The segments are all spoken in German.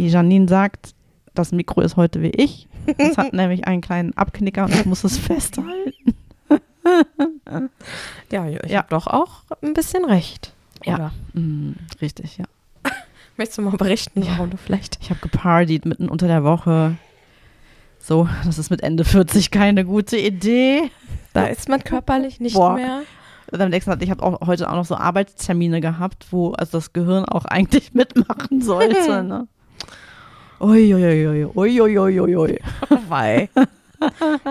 Die Janine sagt, das Mikro ist heute wie ich. Es hat nämlich einen kleinen Abknicker und ich muss es festhalten. Ja, ich Ja. habe doch auch ein bisschen recht. Ja. Oder? Mm, richtig, ja. Möchtest du mal berichten, Ja. warum du vielleicht. Ich habe gepartied mitten unter der Woche. So, das ist mit Ende 40 keine gute Idee. Da ist man körperlich nicht Boah. mehr. Und am nächsten Tag, ich habe auch heute auch noch so Arbeitstermine gehabt, wo also das Gehirn auch eigentlich mitmachen sollte. Ne? Uiuiui, uiuiui, ui. Wei.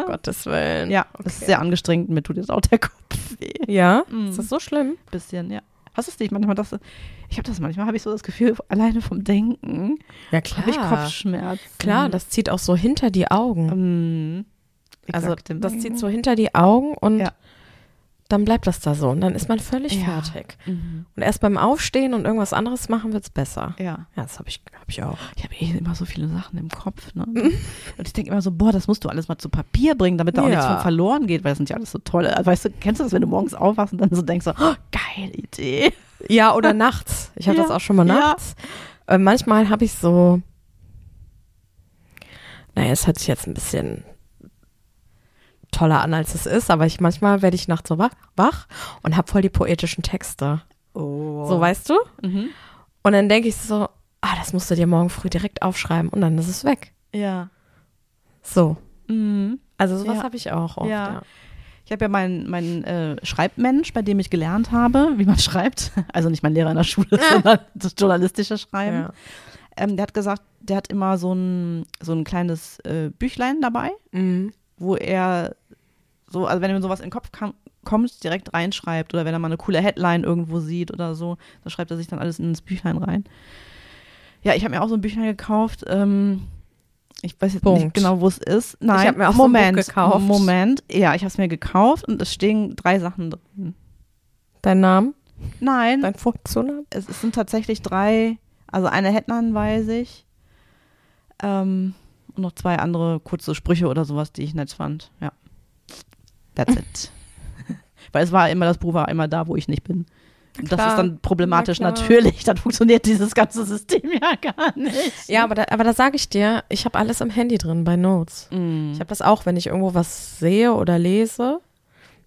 Gottes Willen. Ja, das ist sehr angestrengt. Mir tut jetzt auch der Kopf weh. Ja? Mhm. Ist das so schlimm? Bisschen, ja. Hast du es nicht manchmal? Das, ich habe das manchmal, habe ich so das Gefühl, alleine vom Denken Ja, habe ich Kopfschmerzen. Klar, das zieht auch so hinter die Augen. Mm, Also das zieht so hinter die Augen und Ja. Dann bleibt das da so und dann ist man völlig Ja. fertig. Mhm. Und erst beim Aufstehen und irgendwas anderes machen wird's besser. Ja. Ja, das habe ich, hab ich auch. Ich habe eh immer so viele Sachen im Kopf. Ne? Und ich denke immer so, boah, das musst du alles mal zu Papier bringen, damit da auch Ja. nichts von verloren geht, weil das sind ja alles so tolle. Also, weißt du, kennst du das, wenn du morgens aufwachst und dann so denkst, so, oh, geile Idee. Ja, oder nachts. Ich habe Ja. das auch schon mal nachts. Äh, manchmal habe ich so, naja, es hört sich jetzt ein bisschen toller an, als es ist, aber ich manchmal werde ich nachts so wach, wach und habe voll die poetischen Texte. Oh. So, weißt du? Mhm. Und dann denke ich so, ah, das musst du dir morgen früh direkt aufschreiben und dann ist es weg. Ja. So. Mhm. Also sowas Ja. habe ich auch oft. Ja. Ja. Ich habe ja meinen mein, äh, Schreibmensch, bei dem ich gelernt habe, wie man schreibt. Also nicht mein Lehrer in der Schule, sondern das journalistische Schreiben. Ja. Ähm, der hat gesagt, der hat immer so ein, so ein kleines äh, Büchlein dabei, Mhm. wo er so, also wenn ihm sowas in den Kopf kam, kommt, direkt reinschreibt oder wenn er mal eine coole Headline irgendwo sieht oder so, da schreibt er sich dann alles ins Büchlein rein. Ja, ich habe mir auch so ein Büchlein gekauft. Ähm, ich weiß jetzt nicht Punkt. genau, wo es ist. Nein, hab mir auch so ein Buch Moment, gekauft. Moment. Ja, ich habe es mir gekauft und es stehen drei Sachen drin. Dein Name? Nein, Dein Funktionär? es, es sind tatsächlich drei, also eine Headline weiß ich. Ähm, und noch zwei andere kurze Sprüche oder sowas, die ich nett fand. Ja. That's it. Weil es war immer, das Buch war immer da, wo ich nicht bin. Und das ist dann problematisch Na natürlich. Dann funktioniert dieses ganze System ja gar nicht. Ja, aber da, aber da sage ich dir, ich habe alles im Handy drin bei Notes. Mm. Ich habe das auch, wenn ich irgendwo was sehe oder lese,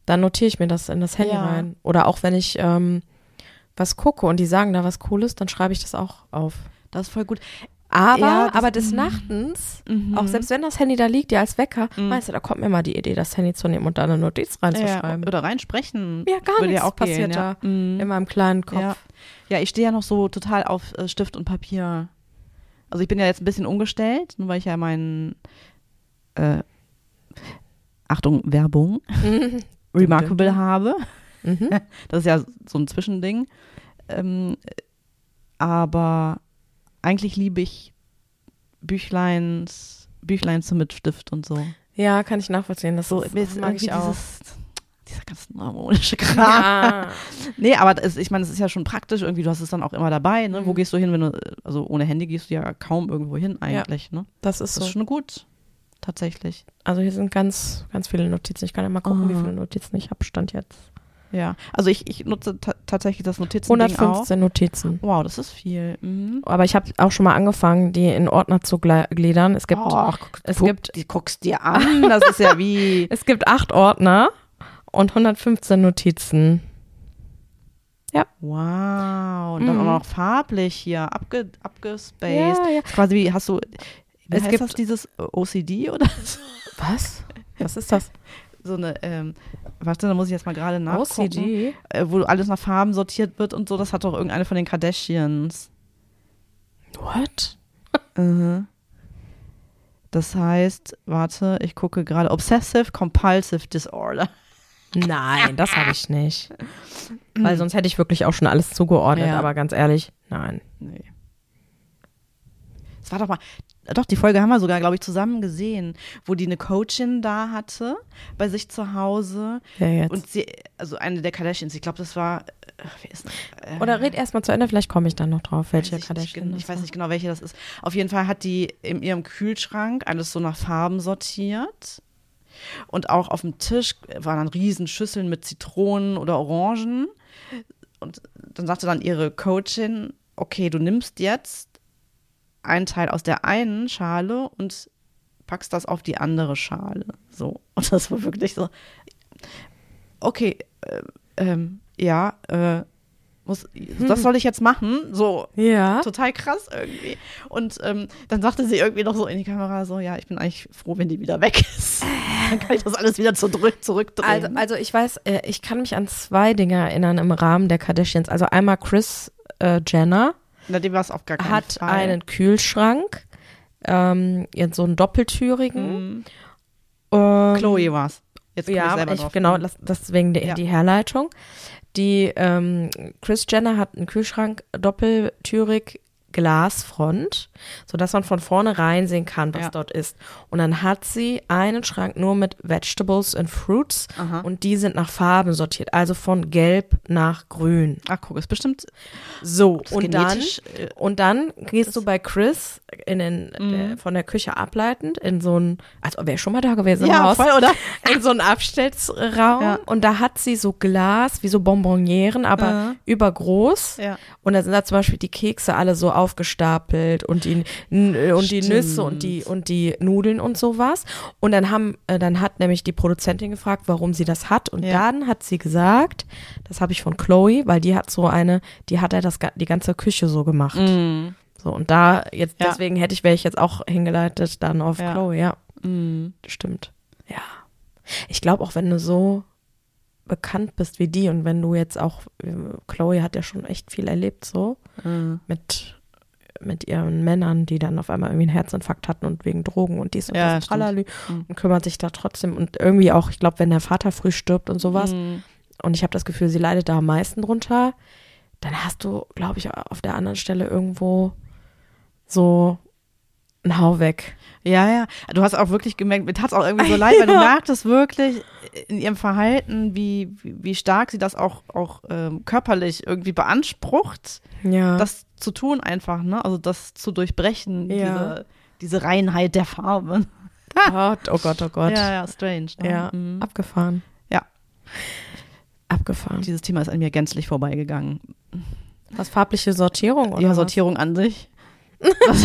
dann notiere ich mir das in das Handy Ja. rein. Oder auch wenn ich ähm, was gucke und die sagen da was Cooles, dann schreibe ich das auch auf. Das ist voll gut. Aber, Ja, das- aber des Nachtens, Mhm. auch selbst wenn das Handy da liegt, ja als Wecker, Mhm. meinst du, da kommt mir mal die Idee, das Handy zu nehmen und da eine Notiz Ja, reinzuschreiben. oder reinsprechen. Ja, gar Würde nichts ja auch passiert gehen, ja. da Mm. in meinem kleinen Kopf. Ja. ja, ich stehe ja noch so total auf äh, Stift und Papier. Also ich bin ja jetzt ein bisschen umgestellt, nur weil ich ja meinen äh, Achtung, Werbung, Mhm. Remarkable habe. Mhm. Das ist ja so ein Zwischending. Ähm, aber eigentlich liebe ich Büchleins, Büchlein so mit Stift und so. Ja, kann ich nachvollziehen. Das, So ist, das ist mag ich auch. dieses, dieser ganz harmonische Kram. Ja. Nee, aber das, ich meine, es ist ja schon praktisch irgendwie, du hast es dann auch immer dabei, ne? Wo Mhm. gehst du hin, wenn du, also ohne Handy gehst du ja kaum irgendwo hin eigentlich, ne? Das ist Das so. ist schon gut, tatsächlich. Also hier sind ganz, ganz viele Notizen. Ich kann ja mal gucken, wie Aha. viele Notizen ich habe. Stand jetzt. Ja, also ich, ich nutze ta tatsächlich das Notizen auch. 115 Notizen. Wow, das ist viel. Mhm. Aber ich habe auch schon mal angefangen, die in Ordner zu gliedern. Es gibt, Ach, es guck, gibt- die guckst dir an, das ist ja wie, es gibt acht Ordner und 115 Notizen. wow, und dann Mhm. auch noch farblich hier, abge, abgespaced. Ja, ja. Quasi wie, hast du, wie Es gibt- das, dieses OCD oder so? Was? Was ist das? So eine, ähm, warte, da muss ich jetzt mal gerade nachgucken. OCD? äh, wo alles nach Farben sortiert wird und so, das hat doch irgendeine von den Kardashians. What? Mhm. Das heißt, warte, ich gucke gerade, Obsessive Compulsive Disorder. Nein, das habe ich nicht. Weil sonst hätte ich wirklich auch schon alles zugeordnet, Ja. aber ganz ehrlich, nein. Nee. Es war doch mal, doch, die Folge haben wir sogar, glaube ich, zusammen gesehen, wo die eine Coachin da hatte, bei sich zu Hause. Wer jetzt? Und sie, also eine der Kardashians, ich glaube, das war, äh, ist äh, Oder red erst mal zu Ende, vielleicht komme ich dann noch drauf, welche ich, nicht, Kardashian gen- das ich weiß nicht genau, welche das ist. Auf jeden Fall hat die in ihrem Kühlschrank alles so nach Farben sortiert. Und auch auf dem Tisch waren dann riesen Schüsseln mit Zitronen oder Orangen. Und dann sagte dann ihre Coachin, okay, du nimmst jetzt einen Teil aus der einen Schale und packst das auf die andere Schale. So. Und das war wirklich so. Okay, äh, ähm, ja, äh, muss, das soll ich jetzt machen? So, Ja. total krass irgendwie. Und ähm, dann sagte sie irgendwie noch so in die Kamera so, ja, ich bin eigentlich froh, wenn die wieder weg ist. dann kann ich das alles wieder zurück, zurückdrehen. Also, also ich weiß, äh, ich kann mich an zwei Dinge erinnern im Rahmen der Kardashians. Also einmal Chris äh, Jenner Na, die war es auf gar keinen hat Fall. einen Kühlschrank, ähm, jetzt so einen doppeltürigen. Mhm. Ähm, Chloe war's. Jetzt ich Ja, ich, drauf. genau, das, deswegen die, Ja. die Herleitung. Die ähm, Chris Jenner hat einen Kühlschrank doppeltürig Glasfront, sodass man von vorne reinsehen kann, was Ja. dort ist. Und dann hat sie einen Schrank nur mit Vegetables and Fruits Aha. und die sind nach Farben sortiert, also von gelb nach grün. Ach, guck, ist bestimmt So, ist und dann, äh, und dann gehst du bei Chris in den, Mhm. äh, von der Küche ableitend in so ein, also wäre schon mal da gewesen im ja, Haus, voll, oder? in so einen Abstellraum Ja. und da hat sie so Glas, wie so Bonbonieren, aber Ja. übergroß. Ja. Und da sind da zum Beispiel die Kekse alle so aufgestapelt und die, n- und die Stimmt. Nüsse und die, und die Nudeln und sowas. Und dann haben, äh, dann hat nämlich die Produzentin gefragt, warum sie das hat. Und Ja. dann hat sie gesagt, das habe ich von Chloe, weil die hat so eine, die hat ja das, die ganze Küche so gemacht. Mhm. So, und da jetzt, Ja. deswegen hätte ich, wäre ich jetzt auch hingeleitet dann auf Ja. Chloe, ja. Mhm. Stimmt. Ja. Ich glaube auch, wenn du so bekannt bist wie die und wenn du jetzt auch, äh, Chloe hat ja schon echt viel erlebt so Mhm. mit, mit ihren Männern, die dann auf einmal irgendwie einen Herzinfarkt hatten und wegen Drogen und dies und Ja, das. Tralala Mhm. und kümmert sich da trotzdem und irgendwie auch, ich glaube, wenn der Vater früh stirbt und sowas Mhm. und ich habe das Gefühl, sie leidet da am meisten drunter, dann hast du, glaube ich, auf der anderen Stelle irgendwo so ein Hau weg. Ja, ja. Du hast auch wirklich gemerkt, mir tat es auch irgendwie so leid, weil du merktest wirklich in ihrem Verhalten, wie, wie, stark sie das auch, auch ähm, körperlich irgendwie beansprucht, Ja. das zu tun einfach, ne? Also das zu durchbrechen, Ja. diese, diese Reinheit der Farbe. Gott, oh Gott, oh Gott. Ja, ja, strange. Ne? Ja, Mhm. abgefahren. Ja. Abgefahren. Dieses Thema ist an mir gänzlich vorbeigegangen. Was farbliche Sortierung oder Ja, was? Sortierung an sich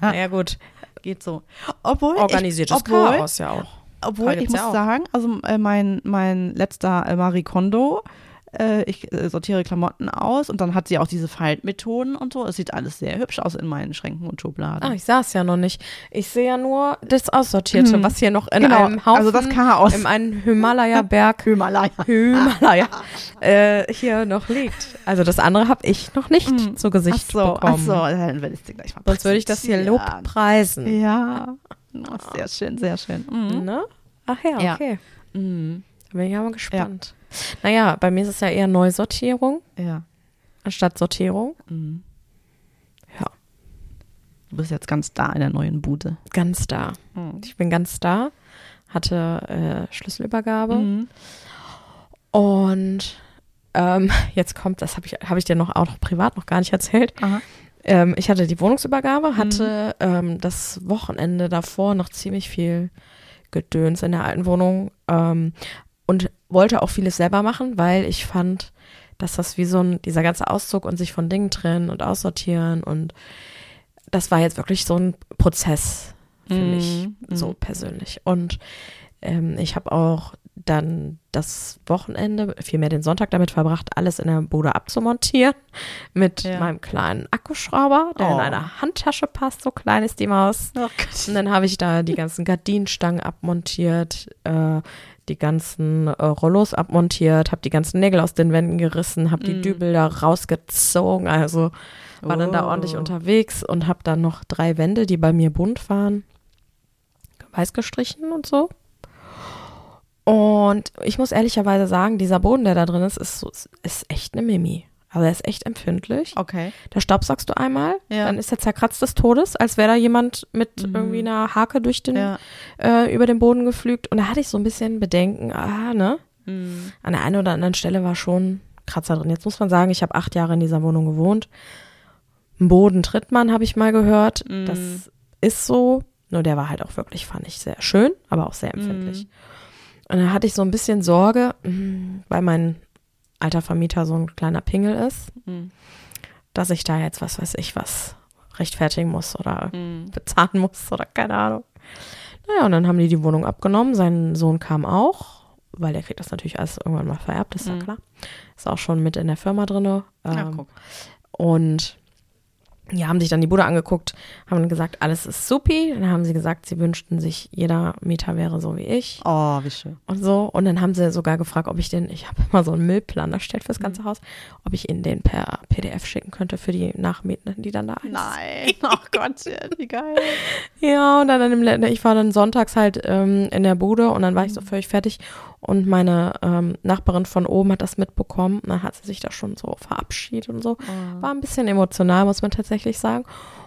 Naja, gut. geht so. Obwohl Organisiertes ich, obwohl, Chaos ja auch. Obwohl, ich muss ja sagen, also äh, mein, mein letzter äh, Marie Kondo, äh, ich äh, sortiere Klamotten aus und dann hat sie auch diese Faltmethoden und so. Es sieht alles sehr hübsch aus in meinen Schränken und Schubladen. Ah, ich sah es ja noch nicht. Ich sehe ja nur das Aussortierte, Hm. was hier noch in Genau, einem Haufen, also das Chaos. in einem Himalaya-Berg, Himalaya. Himalaya, äh, hier noch liegt. Also das andere habe ich noch nicht Hm. zu Gesicht Ach so, ach bekommen. so, dann werde ich gleich mal Sonst würde ich das hier Lob präsentieren. preisen. Ja, oh, sehr schön, sehr schön. Mhm. Ne? Ach ja, Ja. okay. Mhm. Da bin ich aber gespannt. Naja, bei mir ist es ja eher Neusortierung Ja. anstatt Sortierung. Mhm. Ja. Du bist jetzt ganz da in der neuen Bude. Ganz da. Mhm. Ich bin ganz da, hatte äh, Schlüsselübergabe Mhm. und ähm, jetzt kommt, das habe ich, hab ich dir noch auch noch privat noch gar nicht erzählt. Aha. Ähm, ich hatte die Wohnungsübergabe, hatte ähm, das Wochenende davor noch ziemlich viel Gedöns in der alten Wohnung ähm, und wollte auch vieles selber machen, weil ich fand, dass das wie so ein, dieser ganze Auszug und sich von Dingen trennen und aussortieren und das war jetzt wirklich so ein Prozess für Mhm, mich, so mhm. persönlich. Und ähm, ich habe auch dann das Wochenende, vielmehr den Sonntag damit verbracht, alles in der Bude abzumontieren mit Ja. meinem kleinen Akkuschrauber, der in Oh. eine Handtasche passt, so klein ist die Maus. Oh. Und dann habe ich da die ganzen Gardinenstangen abmontiert, äh, die ganzen äh, Rollos abmontiert, habe die ganzen Nägel aus den Wänden gerissen, habe die Mm. Dübel da rausgezogen, also war dann da Oh. ordentlich unterwegs und habe dann noch drei Wände, die bei mir bunt waren, weiß gestrichen und so. Und ich muss ehrlicherweise sagen, dieser Boden, der da drin ist, ist, so, ist echt eine Mimi. Also er ist echt empfindlich. Okay. Da staubsaugst du einmal, Ja. dann ist er zerkratzt des Todes, als wäre da jemand mit Mhm. irgendwie einer Hake durch den, Ja. äh, über den Boden geflügt. Und da hatte ich so ein bisschen Bedenken, ah, ne? Mhm. An der einen oder anderen Stelle war schon Kratzer drin. Jetzt muss man sagen, ich habe acht Jahre in dieser Wohnung gewohnt. Ein Boden tritt man, habe ich mal gehört. Mhm. Das ist so. Nur der war halt auch wirklich, fand ich, sehr schön, aber auch sehr empfindlich. Und da hatte ich so ein bisschen Sorge, mh, weil mein alter Vermieter so ein kleiner Pingel ist, Mhm. dass ich da jetzt, was weiß ich, was rechtfertigen muss oder Mhm. bezahlen muss oder keine Ahnung. Naja, und dann haben die die Wohnung abgenommen. Sein Sohn kam auch, weil der kriegt das natürlich alles irgendwann mal vererbt, ist ja Mhm. klar. Ist auch schon mit in der Firma drin. Ja, Ähm, guck. und ja, haben sich dann die Bude angeguckt, haben gesagt, alles ist supi. Dann haben sie gesagt, sie wünschten sich, jeder Mieter wäre so wie ich Oh, wie schön. und so. Und dann haben sie sogar gefragt, ob ich den, ich habe immer so einen Müllplan erstellt fürs Mhm. ganze Haus, ob ich ihnen den per PDF schicken könnte für die Nachmieten, die dann da einziehen. Nein. Oh Gott, wie geil. Ja, und dann im, ich war dann sonntags halt ähm, in der Bude und dann war ich so völlig fertig und meine ähm, Nachbarin von oben hat das mitbekommen dann hat sie sich da schon so verabschiedet und so. War ein bisschen emotional, muss man tatsächlich sagen.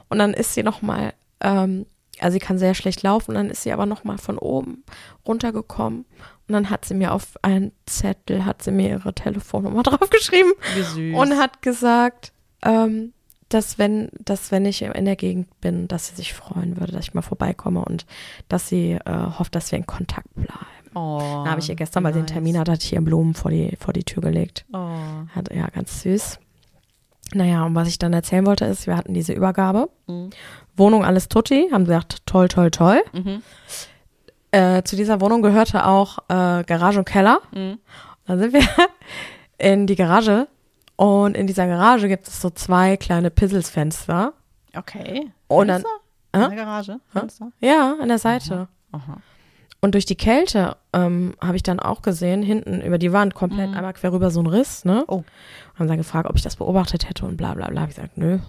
Und dann ist sie nochmal, ähm, also sie kann sehr schlecht laufen, dann ist sie aber nochmal von oben runtergekommen und dann hat sie mir auf einen Zettel, hat sie mir ihre Telefonnummer draufgeschrieben Wie süß. und hat gesagt, ähm, dass wenn, dass wenn ich in der Gegend bin, dass sie sich freuen würde, dass ich mal vorbeikomme und dass sie äh, hofft, dass wir in Kontakt bleiben. Oh, Da habe ich ihr gestern, weil sie einen nice. Termin hatte, hatte ich ihr Blumen vor die, vor die Tür gelegt. Oh. Hat, ja, ganz süß. Naja, und was ich dann erzählen wollte, ist, wir hatten diese Übergabe. Mhm. Wohnung alles tutti, haben gesagt, toll, toll, toll. Mhm. Äh, zu dieser Wohnung gehörte auch äh, Garage und Keller. Mhm. Dann sind wir in die Garage und in dieser Garage gibt es so zwei kleine Pizzelsfenster. Okay. Und dann- Fenster? Hä? In der Garage? Fenster? Ja, an der Seite. Aha. Und durch die Kälte ähm, habe ich dann auch gesehen, hinten über die Wand komplett einmal quer rüber so ein Riss, ne? Oh. Haben dann gefragt, ob ich das beobachtet hätte und bla bla bla. Hab ich gesagt, nö.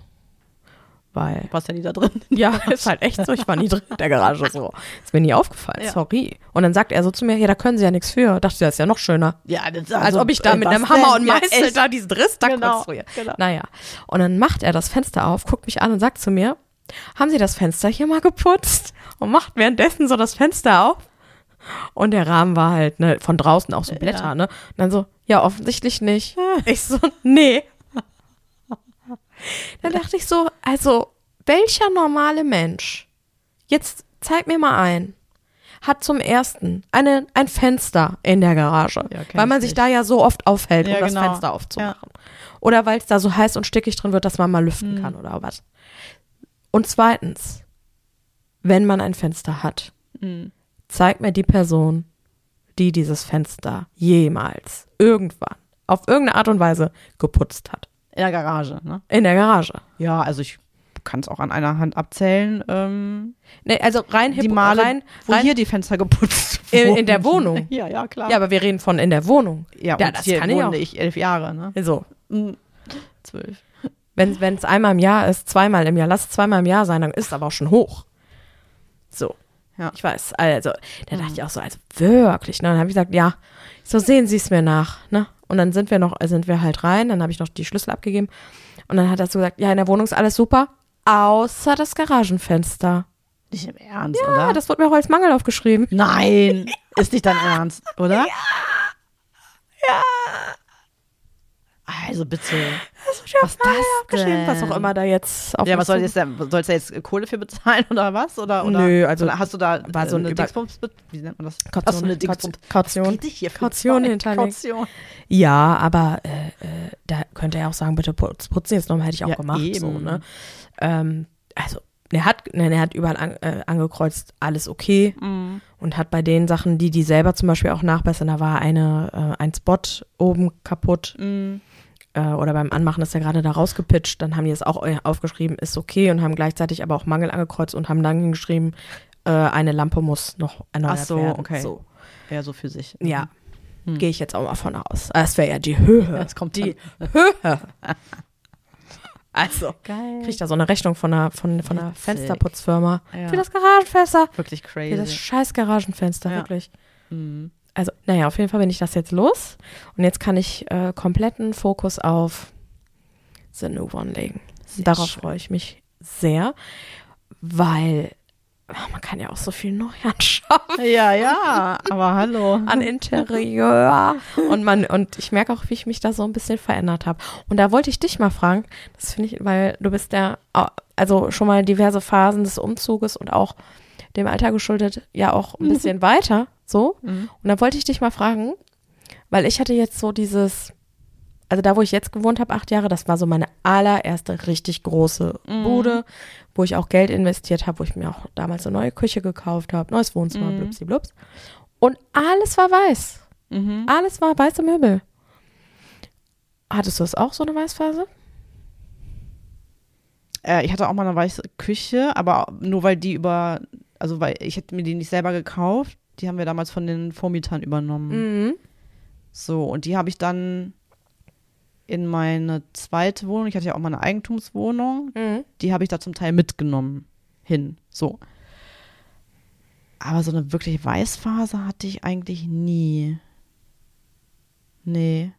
Weil, Warst ja nie da drin. ja, ist halt echt so. Ich war nie drin in der Garage so. Ist mir nie aufgefallen, Ja. sorry. Und dann sagt er so zu mir, ja, da können sie ja nichts für. Dachte, das ist ja noch schöner. Ja, das, Als ob ich da mit einem Hammer denn? und Ja, Meißel echt. da diesen Riss da Genau, konstruiere. genau. Naja. Und dann macht er das Fenster auf, guckt mich an und sagt zu mir, haben Sie das Fenster hier mal geputzt? Und macht währenddessen so das Fenster auf. Und der Rahmen war halt, ne, von draußen auch so Blätter, Ja. ne? Und dann so, ja, offensichtlich nicht. Ich so, nee. Dann dachte ich so, also, welcher normale Mensch, jetzt zeig mir mal ein, hat zum ersten eine, ein Fenster in der Garage, Ja, weil man ich sich nicht. da ja so oft aufhält, Ja, um das genau. Fenster aufzumachen. Oder weil es da so heiß und stickig drin wird, dass man mal lüften Hm. kann oder was. Und zweitens, wenn man ein Fenster hat, Mhm. Zeig mir die Person, die dieses Fenster jemals irgendwann auf irgendeine Art und Weise geputzt hat. In der Garage, ne? In der Garage. Ja, also ich kann es auch an einer Hand abzählen, ähm, Nee, also rein die Male, rein, wo rein hier die Fenster geputzt In- wurden. in der Wohnung? Ja, ja, klar. Ja, aber wir reden von in der Wohnung. ja, ja, das kann ich auch. ich elf Jahre, ne? So, Mhm. Zwölf. wenn es einmal im Jahr ist, zweimal im Jahr, lass es zweimal im Jahr sein, dann ist es aber auch schon hoch. So. Ja. Ich weiß, also, da dachte ich auch so, also wirklich, ne? Dann habe ich gesagt, ja, so sehen Sie es mir nach, ne? Und dann sind wir noch, sind wir halt rein, dann habe ich noch die Schlüssel abgegeben und dann hat er so gesagt, ja, in der Wohnung ist alles super, außer das Garagenfenster. Nicht im Ernst, Ja, oder? das wurde mir auch als Mangel aufgeschrieben. Nein, ist nicht dein Ernst, oder? Ja. Ja. Also bitte. Das wird ja Was das aufgeschrieben, was auch immer da jetzt auf Ja, was soll jetzt sollst du jetzt Kohle für bezahlen oder was? Oder, oder, Nö, also oder hast du da war so äh, ein eine Dingsbums, wie nennt man das? Kaution, Hast du eine Dingsbums? Kaution. Kaution hinterlegt. Kaution. Ja, aber äh, äh, da könnte er auch sagen, bitte putz, putzen jetzt nochmal, hätte ich auch Ja, gemacht. So, eben. ne? ähm, also, er hat, ne, er hat überall an, äh, angekreuzt, alles okay. Mhm. Und hat bei den Sachen, die die selber zum Beispiel auch nachbessern, da war eine, äh, ein Spot oben kaputt. Mhm. Äh, oder beim Anmachen ist er gerade da rausgepitcht. Dann haben die es auch äh, aufgeschrieben, ist okay. Und haben gleichzeitig aber auch Mangel angekreuzt und haben dann hingeschrieben, äh, eine Lampe muss noch erneuert Ach so, werden. okay. So. Ja, so für sich. Ja, Hm. gehe ich jetzt auch mal von aus. Das wäre ja die Höhe. Das kommt die. Höhe. Also, Geil. krieg ich da so eine Rechnung von einer, von, von einer. Fensterputzfirma. Ja. Für das Garagenfenster. Wirklich Für das crazy. scheiß Garagenfenster, Ja. wirklich. Mhm. Also, naja, auf jeden Fall bin ich das jetzt los. Und jetzt kann ich äh, kompletten Fokus auf The New One legen. Sehr Darauf schön. freue ich mich sehr, weil ach, man kann ja auch so viel neu anschauen Ja, ja, aber hallo. an Interieur und man und ich merke auch, wie ich mich da so ein bisschen verändert habe. Und da wollte ich dich mal fragen, das finde ich, weil du bist ja also schon mal diverse Phasen des Umzuges und auch dem Alter geschuldet ja auch ein bisschen weiter so. Mhm. Und da wollte ich dich mal fragen, weil ich hatte jetzt so dieses also da, wo ich jetzt gewohnt habe, acht Jahre, das war so meine allererste richtig große Mhm. Bude, wo ich auch Geld investiert habe, wo ich mir auch damals eine neue Küche gekauft habe, neues Wohnzimmer, Mhm. blubsi blups. Und alles war weiß. Mhm. Alles war weiße Möbel. Hattest du das auch, so eine Weißphase? Äh, ich hatte auch mal eine weiße Küche, aber nur weil die über, also weil ich hätte mir die nicht selber gekauft. Die haben wir damals von den Vormietern übernommen. Mhm. So, und die habe ich dann in meine zweite Wohnung, ich hatte ja auch mal eine Eigentumswohnung, Mhm. die habe ich da zum Teil mitgenommen hin. So. Aber so eine wirklich Weißphase hatte ich eigentlich nie. Nee.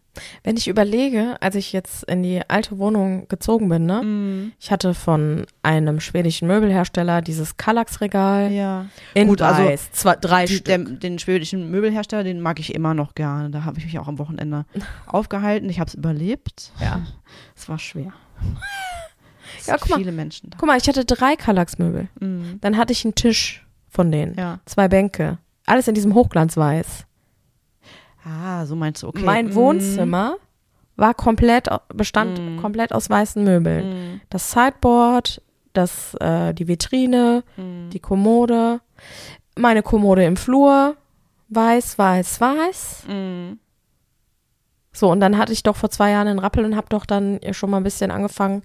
Wenn ich überlege, als ich jetzt in die alte Wohnung gezogen bin, ne? Mhm. Ich hatte von einem schwedischen Möbelhersteller dieses Kallax-Regal Ja. in Gut, also weiß, zwei, drei Die, Stück. der, den schwedischen Möbelhersteller, den mag ich immer noch gerne. Da habe ich mich auch am Wochenende aufgehalten. Ich habe es überlebt. Ja. Es war schwer. Es Ja, guck mal. viele Menschen da. Guck mal, ich hatte drei Kallax-Möbel. Mhm. Dann hatte ich einen Tisch von denen, Ja. zwei Bänke, alles in diesem Hochglanzweiß. Ah, so meinst du, okay. Mein Mhm. Wohnzimmer war komplett, bestand Mhm. komplett aus weißen Möbeln. Mhm. Das Sideboard, das, äh, die Vitrine, Mhm. die Kommode, meine Kommode im Flur, weiß, weiß, weiß. Mhm. So, und dann hatte ich doch vor zwei Jahren einen Rappel und habe doch dann schon mal ein bisschen angefangen,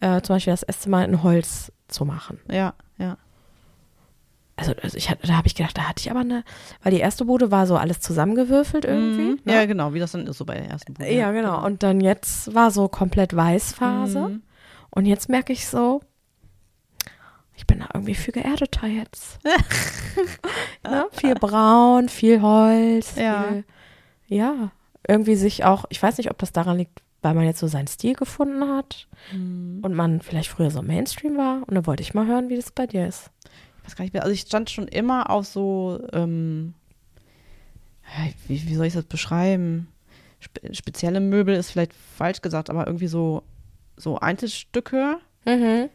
äh, zum Beispiel das Esszimmer in Holz zu machen. Ja. Also, also ich hatte, da habe ich gedacht, da hatte ich aber eine, weil die erste Bude war so alles zusammengewürfelt irgendwie. Mhm. ne? Ja, genau, wie das dann ist so bei der ersten Bude. ja, genau. Und dann jetzt war so komplett Weißphase. Mhm. Und jetzt merke ich so, ich bin da irgendwie viel geerdeter jetzt. ne? Viel braun, viel Holz. Ja. Viel, ja, irgendwie sich auch, ich weiß nicht, ob das daran liegt, weil man jetzt so seinen Stil gefunden hat Mhm. und man vielleicht früher so Mainstream war. Und da wollte ich mal hören, wie das bei dir ist. Weiß gar nicht mehr. Also ich stand schon immer auf so, ähm, wie, wie soll ich das beschreiben? Spe spezielle Möbel ist vielleicht falsch gesagt, aber irgendwie so, so Einzelstücke. Mhm.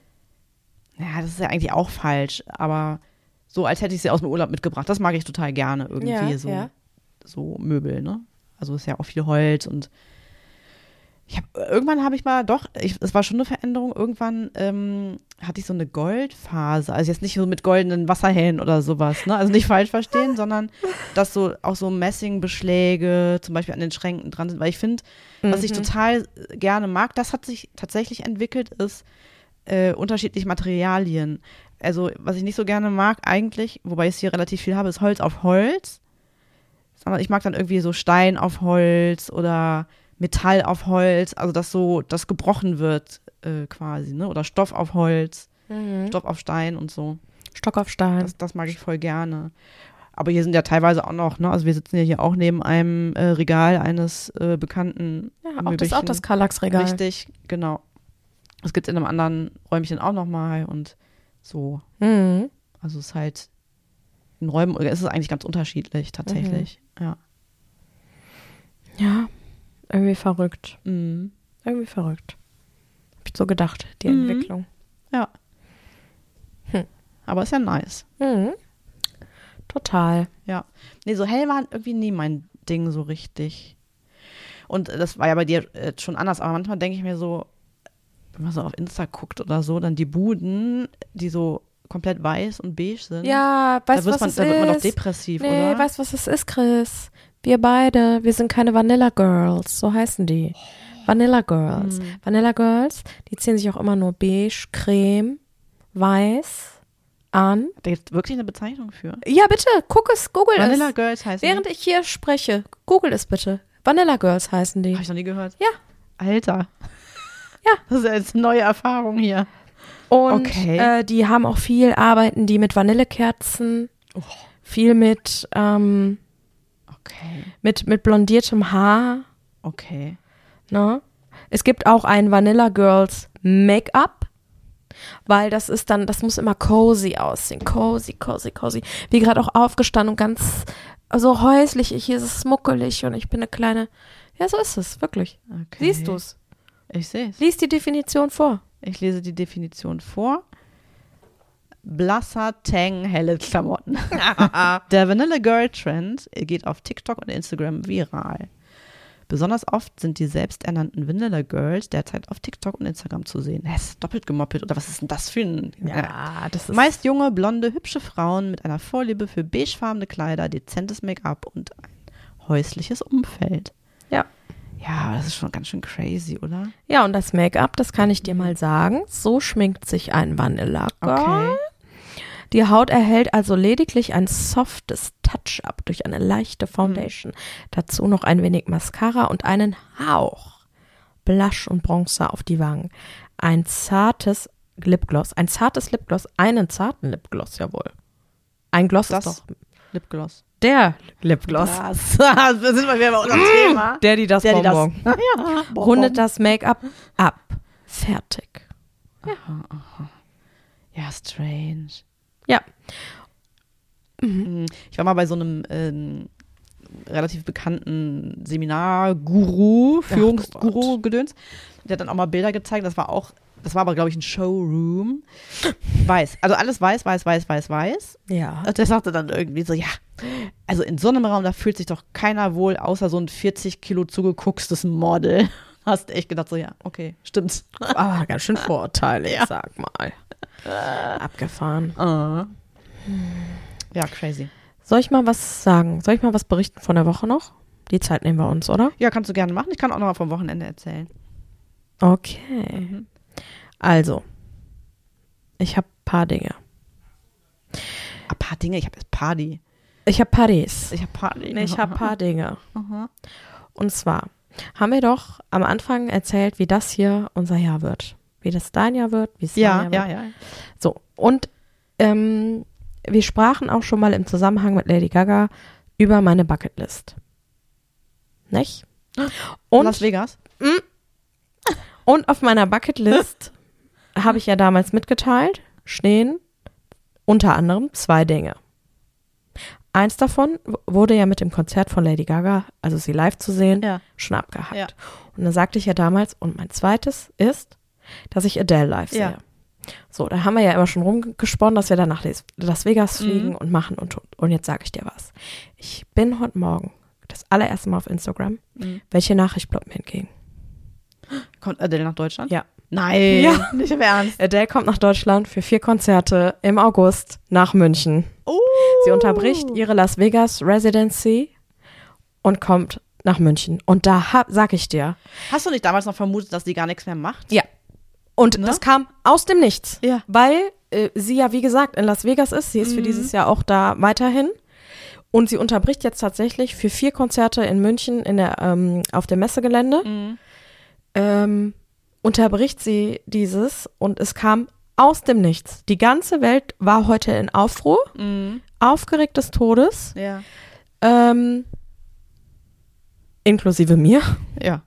Ja, das ist ja eigentlich auch falsch, aber so, als hätte ich sie aus dem Urlaub mitgebracht. Das mag ich total gerne irgendwie, Ja, so, ja. so Möbel, ne? Also ist ja auch viel Holz und hab, irgendwann habe ich mal, doch, es war schon eine Veränderung, irgendwann ähm, hatte ich so eine Goldphase, also jetzt nicht so mit goldenen Wasserhähnen oder sowas, ne? Also nicht falsch verstehen, sondern dass so auch so Messingbeschläge zum Beispiel an den Schränken dran sind, weil ich finde, was ich Mhm. total gerne mag, das hat sich tatsächlich entwickelt, ist äh, unterschiedliche Materialien. Also, was ich nicht so gerne mag, eigentlich, wobei ich es hier relativ viel habe, ist Holz auf Holz. Sondern ich mag dann irgendwie so Stein auf Holz oder Metall auf Holz, also dass so das gebrochen wird äh, quasi, ne? Oder Stoff auf Holz, Mhm. Stoff auf Stein und so. Stock auf Stein. Das, das mag ich voll gerne. Aber hier sind ja teilweise auch noch, ne? Also wir sitzen ja hier auch neben einem äh, Regal eines äh, bekannten ja, auch das, auch das Kallax-Regal. Richtig, genau. Das gibt es in einem anderen Räumchen auch nochmal und so. Mhm. Also es ist halt in Räumen ist es eigentlich ganz unterschiedlich tatsächlich. Ja. Ja, irgendwie verrückt. Mhm. Irgendwie verrückt. Hab ich so gedacht, die Mhm. Entwicklung. Ja. Hm. Aber ist ja nice. Mhm. Total. Ja. Nee, so hell war irgendwie nie mein Ding so richtig. Und das war ja bei dir äh, schon anders, aber manchmal denke ich mir so, wenn man so auf Insta guckt oder so, dann die Buden, die so komplett weiß und beige sind. Ja, da, weißt du, was man, es da wird man doch ist? depressiv, Nee, oder? weißt du, was es ist, Chris? Wir beide, wir sind keine Vanilla Girls, so heißen die. Vanilla Girls. Mhm. Vanilla Girls, die ziehen sich auch immer nur beige, creme, weiß an. Da gibt es wirklich eine Bezeichnung für. Ja, bitte, guck es, google Vanilla es. Girls heißt Während ich hier spreche, google es bitte. Vanilla Girls heißen die. Habe ich noch nie gehört. Ja. Alter. Ja. Das ist jetzt eine neue Erfahrung hier. Und Okay. äh, die haben auch viel, arbeiten die mit Vanillekerzen, Oh. viel mit, ähm, Okay. mit, mit blondiertem Haar. Okay. Ne? Es gibt auch ein Vanilla Girls Make-up, weil das ist dann, das muss immer cozy aussehen. Cozy, cozy, cozy. Wie gerade auch aufgestanden und ganz so häuslich. Hier ist es muckelig und ich bin eine kleine. Ja, so ist es, wirklich. okay. Siehst du's? Ich sehe es. Lies die Definition vor. Ich lese die Definition vor. Blasser, Tang, helle Klamotten. Der Vanilla Girl Trend geht auf TikTok und Instagram viral. Besonders oft sind die selbsternannten Vanilla Girls derzeit auf TikTok und Instagram zu sehen. Das ist doppelt gemoppelt. Oder was ist denn das für ein. Ja, das ist. Meist junge, blonde, hübsche Frauen mit einer Vorliebe für beigefarbene Kleider, dezentes Make-up und ein häusliches Umfeld. Ja. Ja, das ist schon ganz schön crazy, oder? Ja, und das Make-up, das kann ich dir mal sagen. So schminkt sich ein Vanilla Girl. Okay. Die Haut erhält also lediglich ein softes Touch-up durch eine leichte Foundation. Dazu noch ein wenig Mascara und einen Hauch Blush und Bronzer auf die Wangen. Ein zartes Lipgloss, ein zartes Lipgloss, einen zarten Lipgloss, jawohl. Ein Gloss Das ist doch Lipgloss. der Lipgloss. Was? da sind wir wieder bei unserem Thema. Der, die das Der, die das. Bonbon. ja. Rundet das Make-up ab. Fertig. Ja, strange. Ja. Mhm. Ich war mal bei so einem ähm, relativ bekannten Seminarguru, Führungsguru gedöns. Der hat dann auch mal Bilder gezeigt. Das war auch, das war aber, glaube ich, ein Showroom. Weiß. Also alles weiß, weiß, weiß, weiß, weiß. Ja. Und der sagte dann irgendwie so, ja, also in so einem Raum, da fühlt sich doch keiner wohl, außer so ein 40 Kilo zugeguckstes Model. Hast echt gedacht, so, ja, okay, stimmt. Aber ganz schön vorurteilig, Ja. sag mal. Abgefahren. Ah. Ja, crazy. Soll ich mal was sagen? Soll ich mal was berichten von der Woche noch? Die Zeit nehmen wir uns, oder? Ja, kannst du gerne machen. Ich kann auch noch mal vom Wochenende erzählen. Okay. Mhm. Also, ich habe paar Dinge. Ein paar Dinge, ich habe jetzt Party. Ich habe Paris. Ich habe Party. Nee, ich habe paar Dinge. Aha. Und zwar haben wir doch am Anfang erzählt, wie das hier unser Jahr wird. Wie das dein Jahr wird, wie es Ja, Jahr ja, wird. ja. So, und ähm, wir sprachen auch schon mal im Zusammenhang mit Lady Gaga über meine Bucketlist. Nicht? Und, Las Vegas? und auf meiner Bucketlist habe ich ja damals mitgeteilt, stehen unter anderem zwei Dinge. Eins davon wurde ja mit dem Konzert von Lady Gaga, also sie live zu sehen, Ja. schon abgehakt. Ja. Und dann sagte ich ja damals, und mein zweites ist, dass ich Adele live Ja. sehe. So, da haben wir ja immer schon rumgesponnen, dass wir dann nach Las Vegas Mhm. fliegen und machen und tun. Und jetzt sage ich dir was. Ich bin heute Morgen das allererste Mal auf Instagram. Mhm. Welche Nachricht ploppt mir entgegen? Kommt Adele nach Deutschland? Ja. Nein. Ja. Nicht im Ernst. Adele kommt nach Deutschland für vier Konzerte im August nach München. Oh. Sie unterbricht ihre Las Vegas Residency und kommt nach München. Und da hab, sag ich dir, Hast du nicht damals noch vermutet, dass die gar nichts mehr macht? Ja. Und Ne? das kam aus dem Nichts. Ja. Weil äh, sie ja, wie gesagt, in Las Vegas ist. Sie ist für Mhm. dieses Jahr auch da weiterhin. Und sie unterbricht jetzt tatsächlich für vier Konzerte in München in der, ähm, auf dem Messegelände. Mhm. Ähm, unterbricht sie dieses und es kam aus dem Nichts. Die ganze Welt war heute in Aufruhr, Mhm. aufgeregt des Todes, Ja. ähm, inklusive mir. Ja.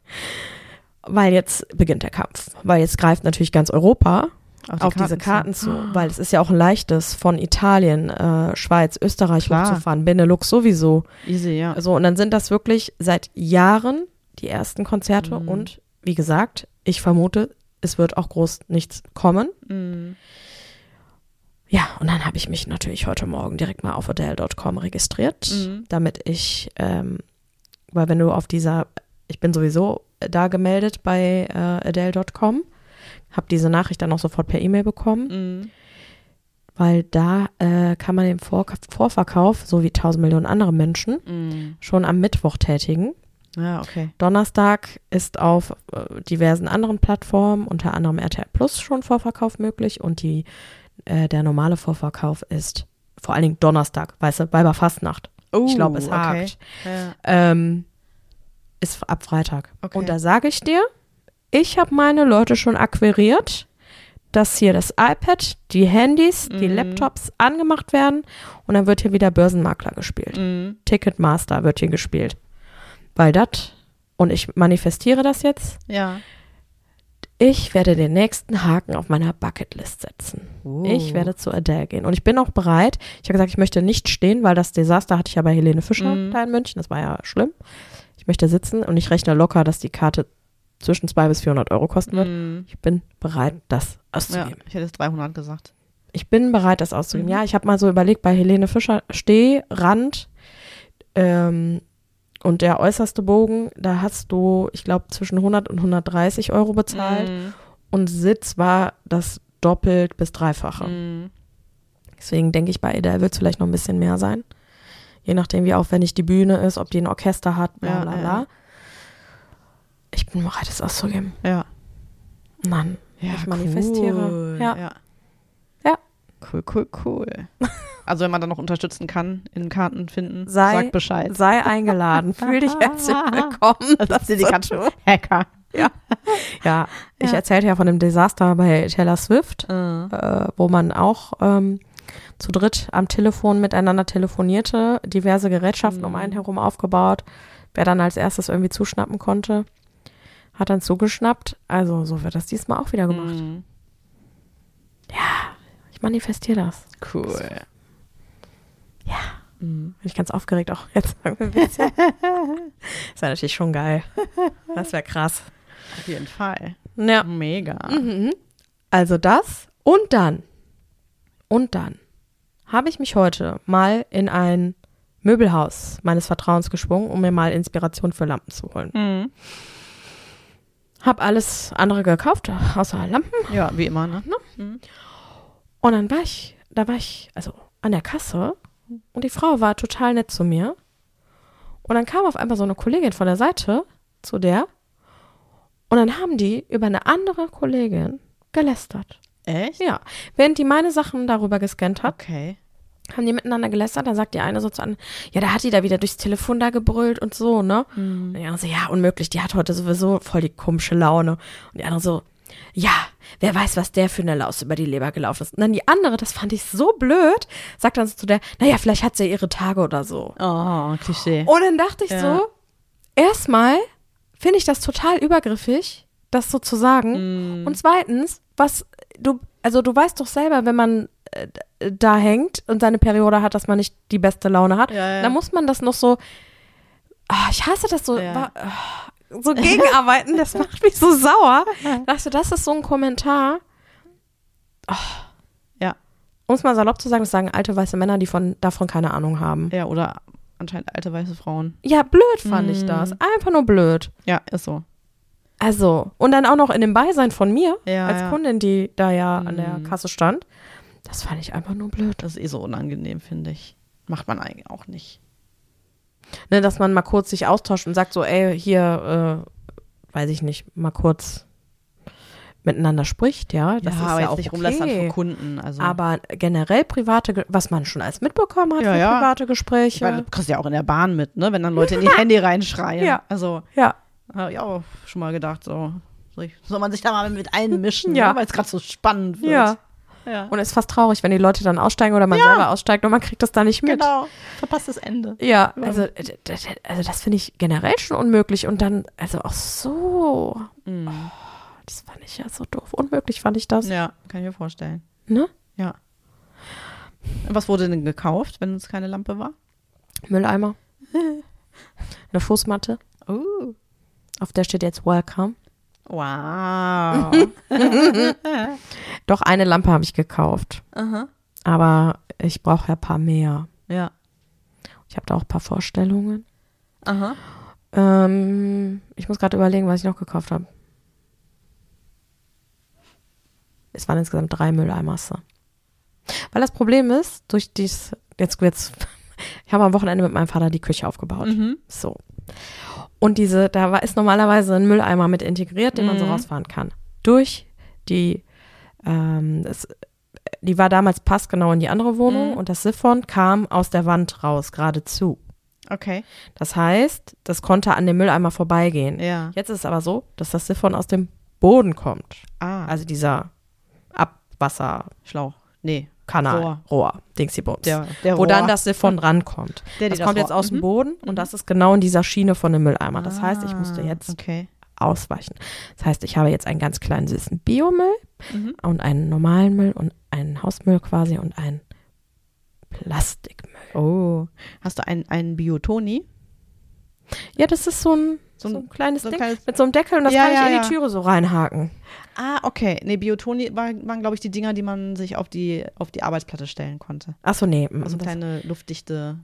Weil jetzt beginnt der Kampf. Weil jetzt greift natürlich ganz Europa Auf, auf diese Karten zu, weil es ist ja auch ein leichtes von Italien, äh, Schweiz, Österreich Klar. hochzufahren, Benelux sowieso. Easy, ja. So, und dann sind das wirklich seit Jahren die ersten Konzerte Mhm. und wie gesagt, ich vermute, es wird auch groß nichts kommen. Mhm. Ja, und dann habe ich mich natürlich heute Morgen direkt mal auf Adele.com registriert, Mhm. damit ich, ähm, weil wenn du auf dieser, ich bin sowieso da gemeldet bei äh, Adele.com, habe diese Nachricht dann auch sofort per E-Mail bekommen, Mhm. weil da äh, kann man den Vor Vorverkauf, so wie tausend Millionen andere Menschen, Mhm. schon am Mittwoch tätigen. Ja, okay. Donnerstag ist auf äh, diversen anderen Plattformen, unter anderem RTL Plus, schon Vorverkauf möglich und die, äh, der normale Vorverkauf ist vor allen Dingen Donnerstag, weißt du, Weiberfastnacht. Oh, ich glaube, es okay. hakt. Ja. Ähm, ist ab Freitag. Okay. Und da sage ich dir, ich habe meine Leute schon akquiriert, dass hier das iPad, die Handys, die Mhm. Laptops angemacht werden und dann wird hier wieder Börsenmakler gespielt. Mhm. Ticketmaster wird hier gespielt. Weil das, und ich manifestiere das jetzt, Ja. ich werde den nächsten Haken auf meiner Bucketlist setzen. Oh. Ich werde zu Adele gehen. Und ich bin auch bereit. Ich habe gesagt, ich möchte nicht stehen, weil das Desaster hatte ich ja bei Helene Fischer Mhm. da in München. Das war ja schlimm. Ich möchte sitzen und ich rechne locker, dass die Karte zwischen 200 bis 400 Euro kosten wird. Mhm. Ich bin bereit, das Ja, auszugeben. ich hätte jetzt 300 gesagt. Ich bin bereit, das auszugeben. Mhm. Ja, ich habe mal so überlegt, bei Helene Fischer, Steh, Rand, ähm, und der äußerste Bogen, da hast du, ich glaube, zwischen 100 und 130 Euro bezahlt. Mhm. Und Sitz war das doppelt bis dreifache. Mhm. Deswegen denke ich, bei Adele wird es vielleicht noch ein bisschen mehr sein. Je nachdem, wie aufwendig die Bühne ist, ob die ein Orchester hat, bla Ja, bla ja. bla. Ich bin bereit, es auszugeben. Ja. Mann, ich manifestiere. Cool. Ja. ja. Ja. Cool, cool, cool. Also wenn man dann noch unterstützen kann, in Karten finden, Sei- sagt Bescheid. Sei eingeladen. Fühl dich herzlich willkommen. Das ist dir die ganzen. Hacker. Ja, ich Ja. erzählte ja von dem Desaster bei Taylor Swift, Äh. äh, wo man auch ähm, zu dritt am Telefon miteinander telefonierte, diverse Gerätschaften um Mhm. einen herum aufgebaut. Wer dann als erstes irgendwie zuschnappen konnte, hat dann zugeschnappt. Also so wird das diesmal auch wieder gemacht. Mhm. Ich manifestiere das. Cool. Ja. Mhm. Bin ich ganz aufgeregt auch jetzt. Ein bisschen. das wäre natürlich schon geil. Das wäre krass. Auf jeden Fall. Ja. Mega. Mhm. Also das und dann und dann habe ich mich heute mal in ein Möbelhaus meines Vertrauens geschwungen, um mir mal Inspiration für Lampen zu holen. Mhm. Hab alles andere gekauft, außer Lampen. Ja, wie immer, ne? Mhm. Und dann war ich, da war ich, also an der Kasse und die Frau war total nett zu mir. Und dann kam auf einmal so eine Kollegin von der Seite zu der und dann haben die über eine andere Kollegin gelästert. Echt? Ja, während die meine Sachen darüber gescannt hat, Okay. haben die miteinander gelästert, dann sagt die eine so zu anderen, ja, da hat die da wieder durchs Telefon da gebrüllt und so, ne? Und die andere so, ja, unmöglich, die hat heute sowieso voll die komische Laune. Und die andere so, ja, wer weiß, was der für eine Laus über die Leber gelaufen ist. Und dann die andere, das fand ich so blöd, sagt dann so zu der, naja, vielleicht hat sie ihre Tage oder so. Oh, Klischee. Und dann dachte ich Ja. so, erstmal finde ich das total übergriffig, das so zu sagen. Mhm. Und zweitens, was du, also du weißt doch selber, wenn man äh, da hängt und seine Periode hat, dass man nicht die beste Laune hat, Ja, ja. dann muss man das noch so, ah, ich hasse das so, Ja. wa- ah, so gegenarbeiten, das macht mich so sauer. Dachte, das ist so ein Kommentar. Ja. Um es mal salopp zu sagen, das sagen alte weiße Männer, die von, davon keine Ahnung haben. Ja, oder anscheinend alte weiße Frauen. Ja, blöd fand ich Mm. das. Einfach nur blöd. Ja, ist so. Also, und dann auch noch in dem Beisein von mir, Ja, als ja. Kundin, die da ja an der Mhm. Kasse stand. Das fand ich einfach nur blöd. Das ist eh so unangenehm, finde ich. Macht man eigentlich auch nicht. Ne, dass man mal kurz sich austauscht und sagt so, ey, hier, äh, weiß ich nicht, mal kurz miteinander spricht, ja. Das ja, ist aber ja jetzt auch nicht okay. rumlästern vor Kunden. Also, Aber generell private, was man schon alles mitbekommen hat Ja, für ja. private Gespräche. meine, du kriegst ja auch in der Bahn mit, ne? Wenn dann Leute in die Handy reinschreien. Ja. Also, ja, habe ich auch schon mal gedacht, so. Soll man sich da mal mit einmischen, Ja. ne? weil es gerade so spannend wird. ja. Ja. Und es ist fast traurig, wenn die Leute dann aussteigen oder man selber aussteigt und man kriegt das da nicht mit. Genau. Verpasst das Ende. Ja, also, also das finde ich generell schon unmöglich. Und dann, also auch so, Mhm. das fand ich ja so doof. Unmöglich fand ich das. Ja, kann ich mir vorstellen. Ne? Ja. Was wurde denn gekauft, wenn es keine Lampe war? Mülleimer. Eine Fußmatte, Oh. auf der steht jetzt Welcome. Wow. Doch eine Lampe habe ich gekauft. Aha. Aber ich brauche ja ein paar mehr. Ja. Ich habe da auch ein paar Vorstellungen. Aha. Ähm, ich muss gerade überlegen, was ich noch gekauft habe. Es waren insgesamt drei Mülleimasse. Weil das Problem ist, durch dies, jetzt wird's, ich habe am Wochenende mit meinem Vater die Küche aufgebaut. Mhm. So. Und diese, da war, ist normalerweise ein Mülleimer mit integriert, den man so Mhm. rausfahren kann. Durch die, ähm, das, die war damals passgenau in die andere Wohnung Mhm. und das Siphon kam aus der Wand raus, geradezu. Okay. Das heißt, das konnte an dem Mülleimer vorbeigehen. Ja. Jetzt ist es aber so, dass das Siphon aus dem Boden kommt. Ah. Also dieser Abwasserkanal, Schlauch. Nee. Rohr, Rohr. Dingsybums. Der, der wo dann Rohr. das Siphon rankommt. Der, Das kommt Rohr- jetzt aus dem Mhm. Boden und das ist genau in dieser Schiene von dem Mülleimer. Das heißt, ich musste Ah, jetzt Okay. ausweichen. Das heißt, ich habe jetzt einen ganz kleinen süßen Biomüll Mhm. und einen normalen Müll und einen Hausmüll quasi und einen Plastikmüll. Oh. Hast du einen, einen Biotoni? Ja, das ist so ein, So so ein- ein kleines so ein Ding kleines- mit so einem Deckel und das Ja, kann ich ja, in die ja. Türe so reinhaken. Ah, okay. Nee, Biotoni war, waren, glaube ich, die Dinger, die man sich auf die, auf die Arbeitsplatte stellen konnte. Achso, nee. Also das, kleine luftdichte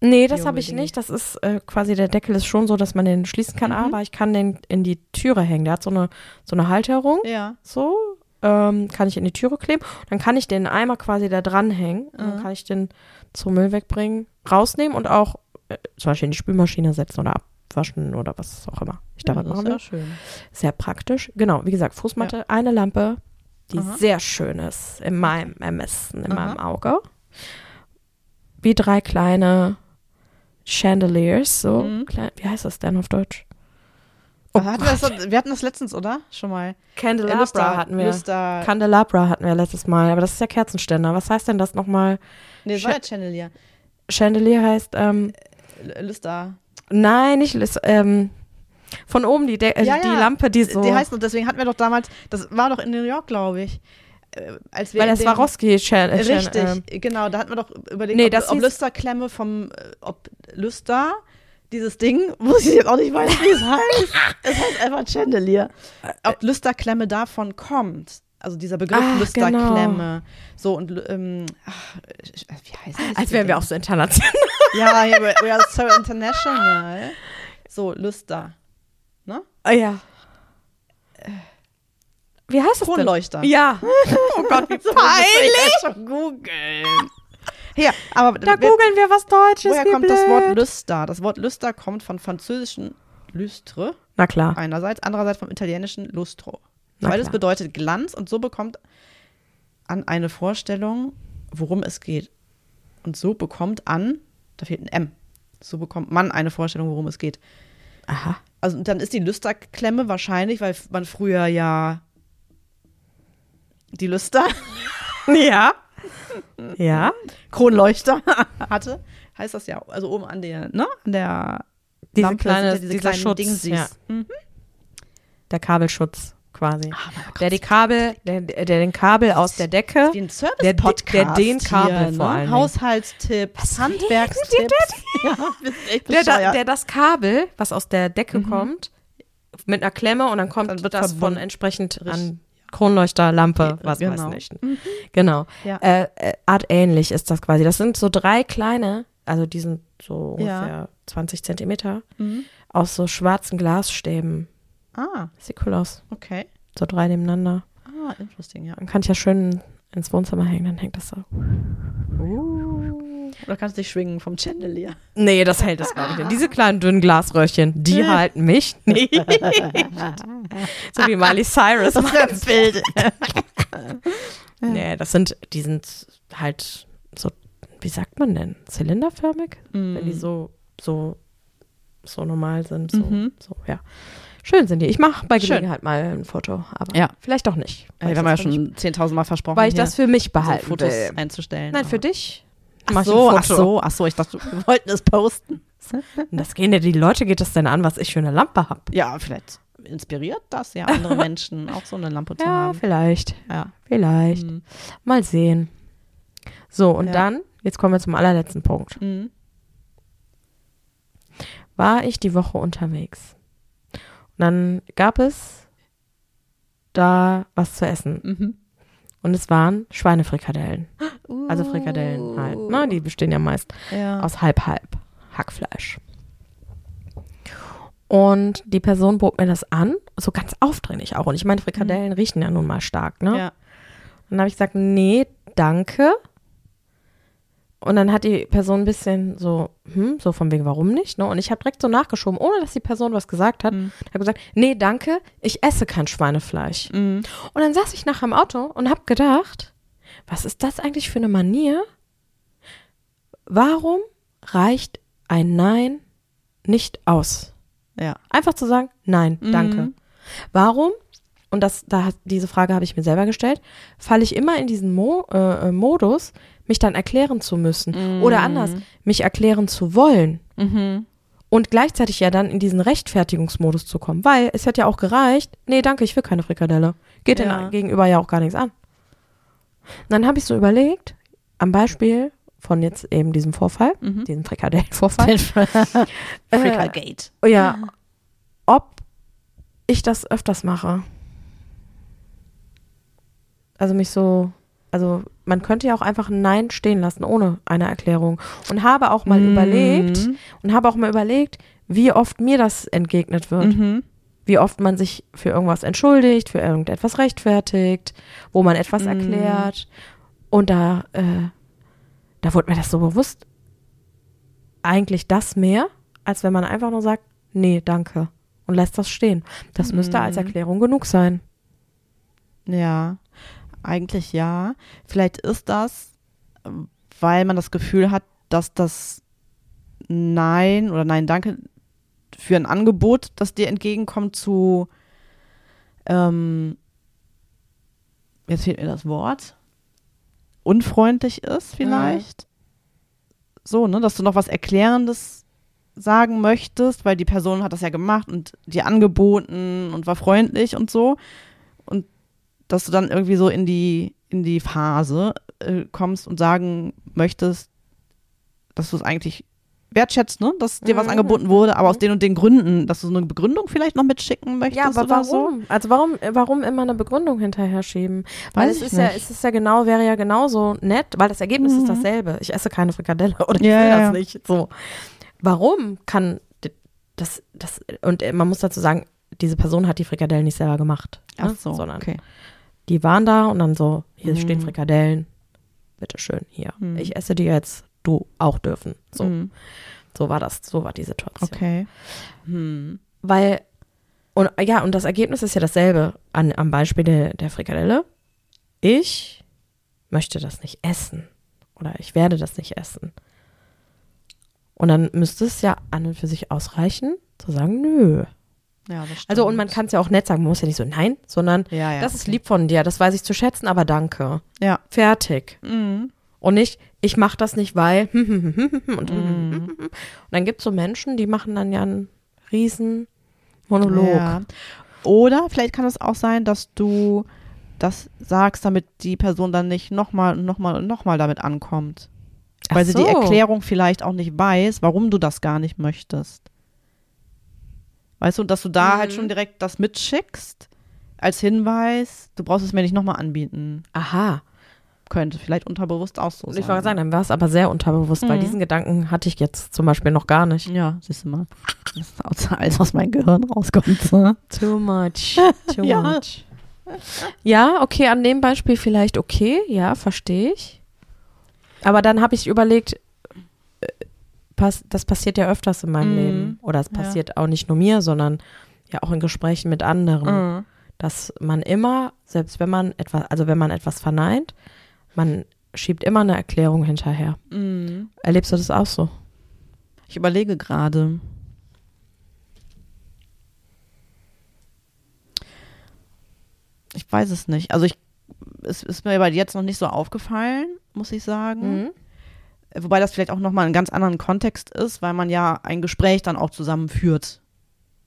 Nee, das habe ich nicht. Das ist äh, quasi, der Deckel ist schon so, dass man den schließen kann, Mhm. aber ich kann den in die Türe hängen. Der hat so eine, so eine Halterung, Ja. so, ähm, kann ich in die Türe kleben. Dann kann ich den Eimer quasi da dranhängen. Und dann Mhm. kann ich den zum Müll wegbringen, rausnehmen und auch äh, zum Beispiel in die Spülmaschine setzen oder abwaschen oder was auch immer ich damit das machen will. ja schön. Sehr praktisch. Genau, wie gesagt, Fußmatte, eine Lampe, die Aha. sehr schön ist in meinem Ermessen, in Aha. meinem Auge. Wie drei kleine Chandeliers, so. Mhm. Klein, wie heißt das denn auf Deutsch? Oh hatten wir, das, wir hatten das letztens, oder? Schon mal. Candelabra Lustra- hatten wir. Lustra- Candelabra hatten wir letztes Mal, aber das ist ja Kerzenständer. Was heißt denn das nochmal? nee, das war ja Chandelier. Chandelier heißt, ähm, L- Lustra. Nein, nicht, Lis- ähm, von oben die, De äh, Ja, die ja. Lampe, die so. Die heißt, und deswegen hatten wir doch damals, das war doch in New York, glaube ich. äh, Als wir weil das Swarovski Chan äh, Richtig, ähm, genau. Da hatten wir doch überlegt, Nee, ob, ob Lüsterklemme vom, äh, ob Lüster, dieses Ding, wo ich jetzt auch nicht weiß, wie es heißt. es heißt einfach Chandelier. Ob Lüsterklemme davon kommt. Also dieser Begriff Ach, Lüsterklemme. So und ähm, ach, wie heißt das? als wären wir auch so international. Ja, ja, we are so international. So, Lüster. Ne? Ah, ja. Wie heißt das denn? Kronleuchter. Ja. Oh Gott, wie Peinlich! schon googeln. Ja, aber Da wer- googeln wir was Deutsches. woher kommt blöd. das Wort Lüster? Das Wort Lüster kommt von französischen Lüstre Na klar. einerseits, andererseits vom italienischen Lustro. Na Beides klar. bedeutet Glanz und so bekommt an eine Vorstellung, worum es geht. Und so bekommt an, da fehlt ein M, so bekommt man eine Vorstellung, worum es geht. Aha. Also dann ist die Lüsterklemme wahrscheinlich, weil man früher ja die Lüster, Ja. Ja. Kronleuchter hatte, heißt das ja. Also oben an der, ne? An der Diese Lampe kleine, diese dieser kleinen Schutz. Dingsies. Ja. Mhm. Der Kabelschutz quasi. Ah, Der die Kabel, der, der den Kabel aus der Decke. Wie ein Der- der den Kabel hier, vor ne? Dingen. Haushaltstipps, Handwerkstipps. Ja, Der, da, der das Kabel, was aus der Decke Mhm. kommt, mit einer Klemme und dann kommt Dann wird das verbunden. von entsprechend an Kronleuchter, Lampe, Ja, was genau. weiß nicht. Genau. Ja. Äh, äh, artähnlich ist das quasi. Das sind so drei kleine, also die sind so Ja. ungefähr 20 Zentimeter, Mhm. aus so schwarzen Glasstäben. Ah, Sieht cool aus. okay. So drei nebeneinander. Ah, interesting, ja. Dann kann ich ja schön ins Wohnzimmer hängen, dann hängt das so. Oder kannst dich schwingen vom Chandelier. Nee, das hält das ich nicht. Diese kleinen dünnen Glasröhrchen, die halten mich nicht. so wie Miley Cyrus. Das ein Bild. Nee, das sind, die sind halt so, wie sagt man denn? Zylinderförmig? Wenn die so, so, so normal sind. So, Mhm. so ja. Schön sind die. Ich mache bei Schön. Gelegenheit mal ein Foto, aber Ja. vielleicht auch nicht. Weil wir haben ja schon 10.000 Mal versprochen, weil ich das für mich so behalten Fotos will. einzustellen. Nein, für dich. Ach so, ach so, ach so, ich dachte, wir wollten es posten. Das gehen ja die Leute, geht das denn an, was ich für eine Lampe habe? Ja, vielleicht inspiriert das ja andere Menschen, auch so eine Lampe zu Ja, haben. vielleicht. Ja. Vielleicht. Mhm. Mal sehen. So, und Ja. dann, jetzt kommen wir zum allerletzten Punkt. Mhm. War ich die Woche unterwegs. Und dann gab es da was zu essen. Mhm. Und es waren Schweinefrikadellen. Also Frikadellen halt. Ne? Die bestehen ja meist Ja. aus halb-halb Hackfleisch. Und die Person bot mir das an, so ganz aufdringlich auch. Und ich meine, Frikadellen riechen ja nun mal stark, ne? ja. Und dann habe ich gesagt, nee, danke. Und dann hat die Person ein bisschen so, hm, so von wegen, warum nicht? Ne? Und ich habe direkt so nachgeschoben, ohne dass die Person was gesagt hat. Mhm. Habe gesagt, nee, danke, ich esse kein Schweinefleisch. Mhm. Und dann saß ich nachher im Auto und habe gedacht, was ist das eigentlich für eine Manier? Warum reicht ein Nein nicht aus? Ja. Einfach zu sagen, nein, Mhm. danke. Warum? Und das, da, hat- diese Frage habe ich mir selber gestellt, falle ich immer in diesen Mo, äh, äh, Modus, mich dann erklären zu müssen. Oder anders, mich erklären zu wollen. Mhm. Und gleichzeitig ja dann in diesen Rechtfertigungsmodus zu kommen. Weil es hat ja auch gereicht, nee, danke, ich will keine Frikadelle. Geht Ja. den Gegenüber ja auch gar nichts an. Und dann habe ich so überlegt, am Beispiel von jetzt eben diesem Vorfall, Mhm. diesem Frikadellenvorfall, Frikagate. Oh ja, ob ich das öfters mache. Also mich so also man könnte ja auch einfach ein Nein stehen lassen, ohne eine Erklärung. Und habe auch mal Mhm. überlegt, und habe auch mal überlegt, wie oft mir das entgegnet wird. Mhm. Wie oft man sich für irgendwas entschuldigt, für irgendetwas rechtfertigt, wo man etwas Mhm. erklärt. Und da, äh, da wurde mir das so bewusst, eigentlich das mehr, als wenn man einfach nur sagt, nee, danke. Und lässt das stehen. Das müsste als Mhm. Erklärung genug sein. Ja, eigentlich ja. Vielleicht ist das, weil man das Gefühl hat, dass das Nein oder Nein, danke für ein Angebot, das dir entgegenkommt, zu, ähm, jetzt fehlt mir das Wort, unfreundlich ist vielleicht. So, ne, dass du noch was Erklärendes sagen möchtest, weil die Person hat das ja gemacht und dir angeboten und war freundlich und so. Und dass du dann irgendwie so in die, in die Phase äh, kommst und sagen möchtest, dass du es eigentlich wertschätzt, ne? dass dir was Mhm. angeboten wurde, aber aus den und den Gründen, dass du so eine Begründung vielleicht noch mitschicken möchtest Ja, aber oder so. warum? Also warum, warum immer eine Begründung hinterher schieben? Weil Weiß es ist ja, nicht. es ist ja genau, wäre ja genauso nett, weil das Ergebnis ist Mhm. dasselbe. Ich esse keine Frikadelle oder ich Ja, will ja, das ja. nicht. So. Warum kann das, das, und äh, man muss dazu sagen, diese Person hat die Frikadellen nicht selber gemacht. ne? Ach so, Sondern okay. Die waren da und dann so, hier Mhm. stehen Frikadellen. Bitteschön, hier. Mhm. Ich esse die jetzt, du auch dürfen. So, Mhm. so war das, so war die Situation. Okay. Hm. Weil, und ja, und das Ergebnis ist ja dasselbe an, am Beispiel der, der Frikadelle. Ich möchte das nicht essen. Oder ich werde das nicht essen. Und dann müsste es ja an und für sich ausreichen, zu sagen, nö. Ja, das stimmt. Also, und man kann es ja auch nett sagen, man muss ja nicht so, nein, sondern ja, ja, das ist okay. lieb von dir, das weiß ich zu schätzen, aber danke. Ja. Fertig. Mhm. Und nicht, ich mache das nicht, weil und, Mhm. und dann gibt es so Menschen, die machen dann ja einen riesen Monolog. Ja. Oder vielleicht kann es auch sein, dass du das sagst, damit die Person dann nicht nochmal und nochmal und nochmal damit ankommt. Weil Ach sie die so. Erklärung vielleicht auch nicht weiß, warum du das gar nicht möchtest. Weißt du, dass du da Mhm. halt schon direkt das mitschickst als Hinweis, du brauchst es mir nicht nochmal anbieten. Aha. Könnte vielleicht unterbewusst auch so sein. ich wollte sagen, dann war es aber sehr unterbewusst, weil Mhm. diesen Gedanken hatte ich jetzt zum Beispiel noch gar nicht. Ja, siehst du mal. Das ist alles aus meinem Gehirn rauskommt. ne? Too much. Too Ja. much. Ja, okay, an dem Beispiel vielleicht okay, ja, verstehe ich. Aber dann habe ich überlegt, pass, das passiert ja öfters in meinem Mhm. Leben. Oder es Ja. passiert auch nicht nur mir, sondern ja auch in Gesprächen mit anderen. Mhm. Dass man immer, selbst wenn man etwas, also wenn man etwas verneint, man schiebt immer eine Erklärung hinterher. Mhm. Erlebst du das auch so? Ich überlege gerade. Ich weiß es nicht. Also ich, es ist mir aber jetzt noch nicht so aufgefallen, muss ich sagen. Mhm. Wobei das vielleicht auch nochmal einen ganz anderen Kontext ist, weil man ja ein Gespräch dann auch zusammen führt.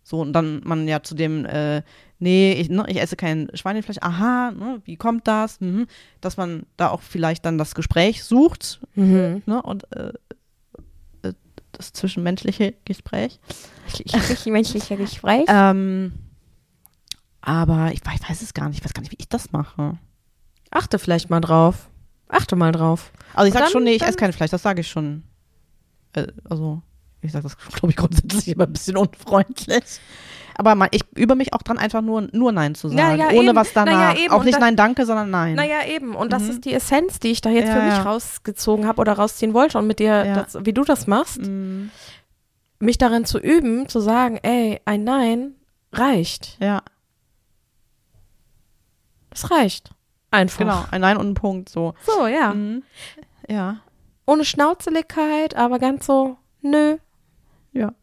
So, und dann man ja zu dem, äh, nee, ich, ne, ich esse kein Schweinefleisch, aha, ne, wie kommt das? Mhm. Dass man da auch vielleicht dann das Gespräch sucht Mhm. ne, und äh, äh, das zwischenmenschliche Gespräch. menschlicher Gespräch. Ähm, aber ich, weiß- ich weiß es gar nicht, ich weiß gar nicht, wie ich das mache. Achte vielleicht mal drauf. Achte mal drauf. Also ich sag dann- schon, nee, ich esse kein Fleisch, das sage ich schon. Äh, also, ich sage das, glaube ich, grundsätzlich immer ein bisschen unfreundlich. Aber man, ich übe mich auch dran, einfach nur, nur Nein zu sagen. Ja, ja, ohne eben. was Na ja, danach. eben. auch nicht da- Nein, danke, sondern Nein. Naja, eben. Und das Mhm. ist die Essenz, die ich da jetzt Ja, für mich ja. rausgezogen habe oder rausziehen wollte und mit dir, Ja. das, wie du das machst, Mm, mich darin zu üben, zu sagen, ey, ein Nein reicht. ja, Das reicht. Einfach. genau. Ein Nein und ein Punkt, so. So, ja. Mhm. Ja, Ohne Schnauzeligkeit, aber ganz so, nö. ja.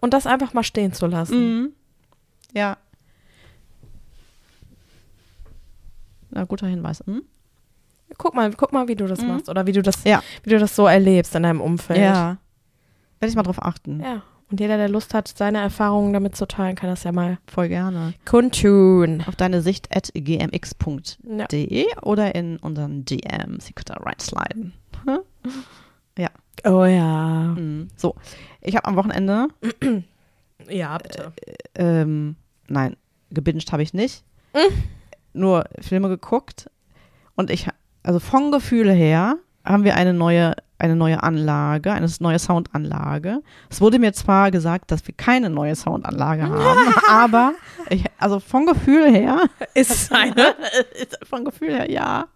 Und das einfach mal stehen zu lassen. Mhm. Ja. Na, guter Hinweis. Mhm. Guck mal, guck mal, wie du das Mhm. machst oder wie du das, Ja. wie du das so erlebst in deinem Umfeld. Ja. Werde ich mal drauf achten. Ja. Und jeder, der Lust hat, seine Erfahrungen damit zu teilen, kann das ja mal Voll gerne. kundtun. Auf deine Sicht at gmx.de Ja. oder in unseren DMs. Sie könnt da reinsliden. Oh ja. Mhm. So. Ich habe am Wochenende, Ja, bitte. ähm, nein, gebinged habe ich nicht. Mhm. Nur Filme geguckt. Und ich, also vom Gefühl her haben wir eine neue, eine neue Anlage, eine neue Soundanlage. Es wurde mir zwar gesagt, dass wir keine neue Soundanlage haben, aber ich, also vom Gefühl her Ist es eine? vom Gefühl her, ja.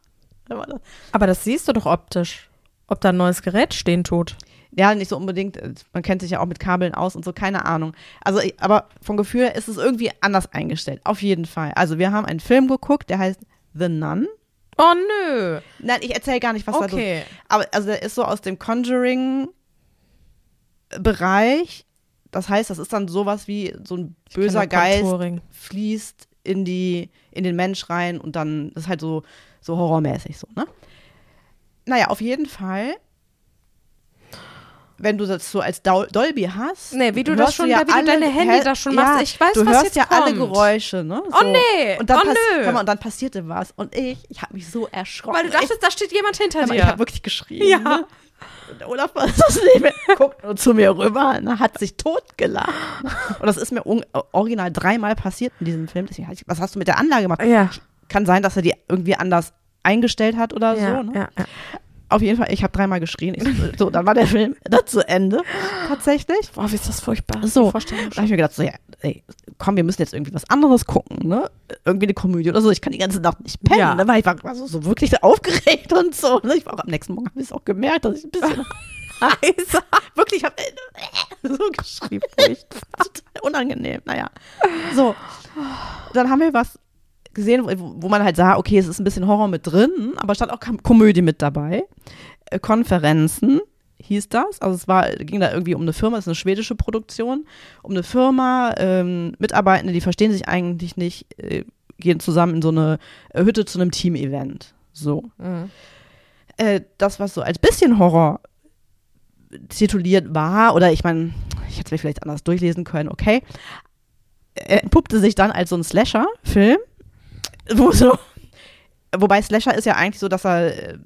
Aber das siehst du doch optisch. Ob da ein neues Gerät stehen tut. Ja, nicht so unbedingt. Man kennt sich ja auch mit Kabeln aus und so, keine Ahnung. Also, aber vom Gefühl her ist es irgendwie anders eingestellt. Auf jeden Fall. Also, wir haben einen Film geguckt, der heißt The Nun. Oh nö. Nein, ich erzähle gar nicht, was da Okay. Aber also der ist so aus dem Conjuring-Bereich. Das heißt, das ist dann sowas wie so ein böser Geist Contouring. fließt in die in den Mensch rein und dann das ist halt so so horrormäßig so, ne? Naja, auf jeden Fall. Wenn du das so als Dol Dolby hast, Nee, wie du das schon- ja wie du alle, deine Handy das schon ja, machst. Ich weiß, du was hörst jetzt ja alle kommt. Geräusche, ne? Oh nee, Und dann, oh nö. mal, und dann passierte was und ich, ich habe mich so erschrocken. Weil du dachtest, da steht jemand hinter mal, dir. ich habe wirklich geschrien. Ja. Ne? Und der Olaf war das neben, guckt nur zu mir rüber, ne, hat sich totgelacht. Und das ist mir original dreimal passiert in diesem Film. Deswegen, was hast du mit der Anlage gemacht? ja. Kann sein, dass er die irgendwie anders eingestellt hat oder Ja, so. Ne? ja, ja. Auf jeden Fall, ich habe dreimal geschrien. Ich, so, dann war der Film dann zu Ende. Tatsächlich. Boah, wie ist das furchtbar. So. Da habe ich mir gedacht, so, ja, ey, komm, wir müssen jetzt irgendwie was anderes gucken, ne? Irgendwie eine Komödie oder so. Ich kann die ganze Nacht nicht pennen, Ja. ne? Weil ich war, war so, so wirklich aufgeregt und so. Ne? Ich war auch am nächsten Morgen, habe ich es auch gemerkt, dass ich ein bisschen heiser, wirklich, ich habe so geschrieben. Furchtbar. Total unangenehm, naja. So, dann haben wir was gesehen, wo, man halt sah, okay, es ist ein bisschen Horror mit drin, aber stand auch Kom- Komödie mit dabei. Äh, Konferenzen hieß das. Also es war, ging da irgendwie um eine Firma, es ist eine schwedische Produktion, um eine Firma, ähm, Mitarbeitende, die verstehen sich eigentlich nicht, äh, gehen zusammen in so eine äh, Hütte zu einem Team-Event. So. Mhm. Äh, das, was so als bisschen Horror tituliert war, oder ich meine, ich hätte es mir vielleicht anders durchlesen können, okay, äh, entpuppte sich dann als so ein Slasher-Film, wo so, wobei Slasher ist ja eigentlich so, dass er äh,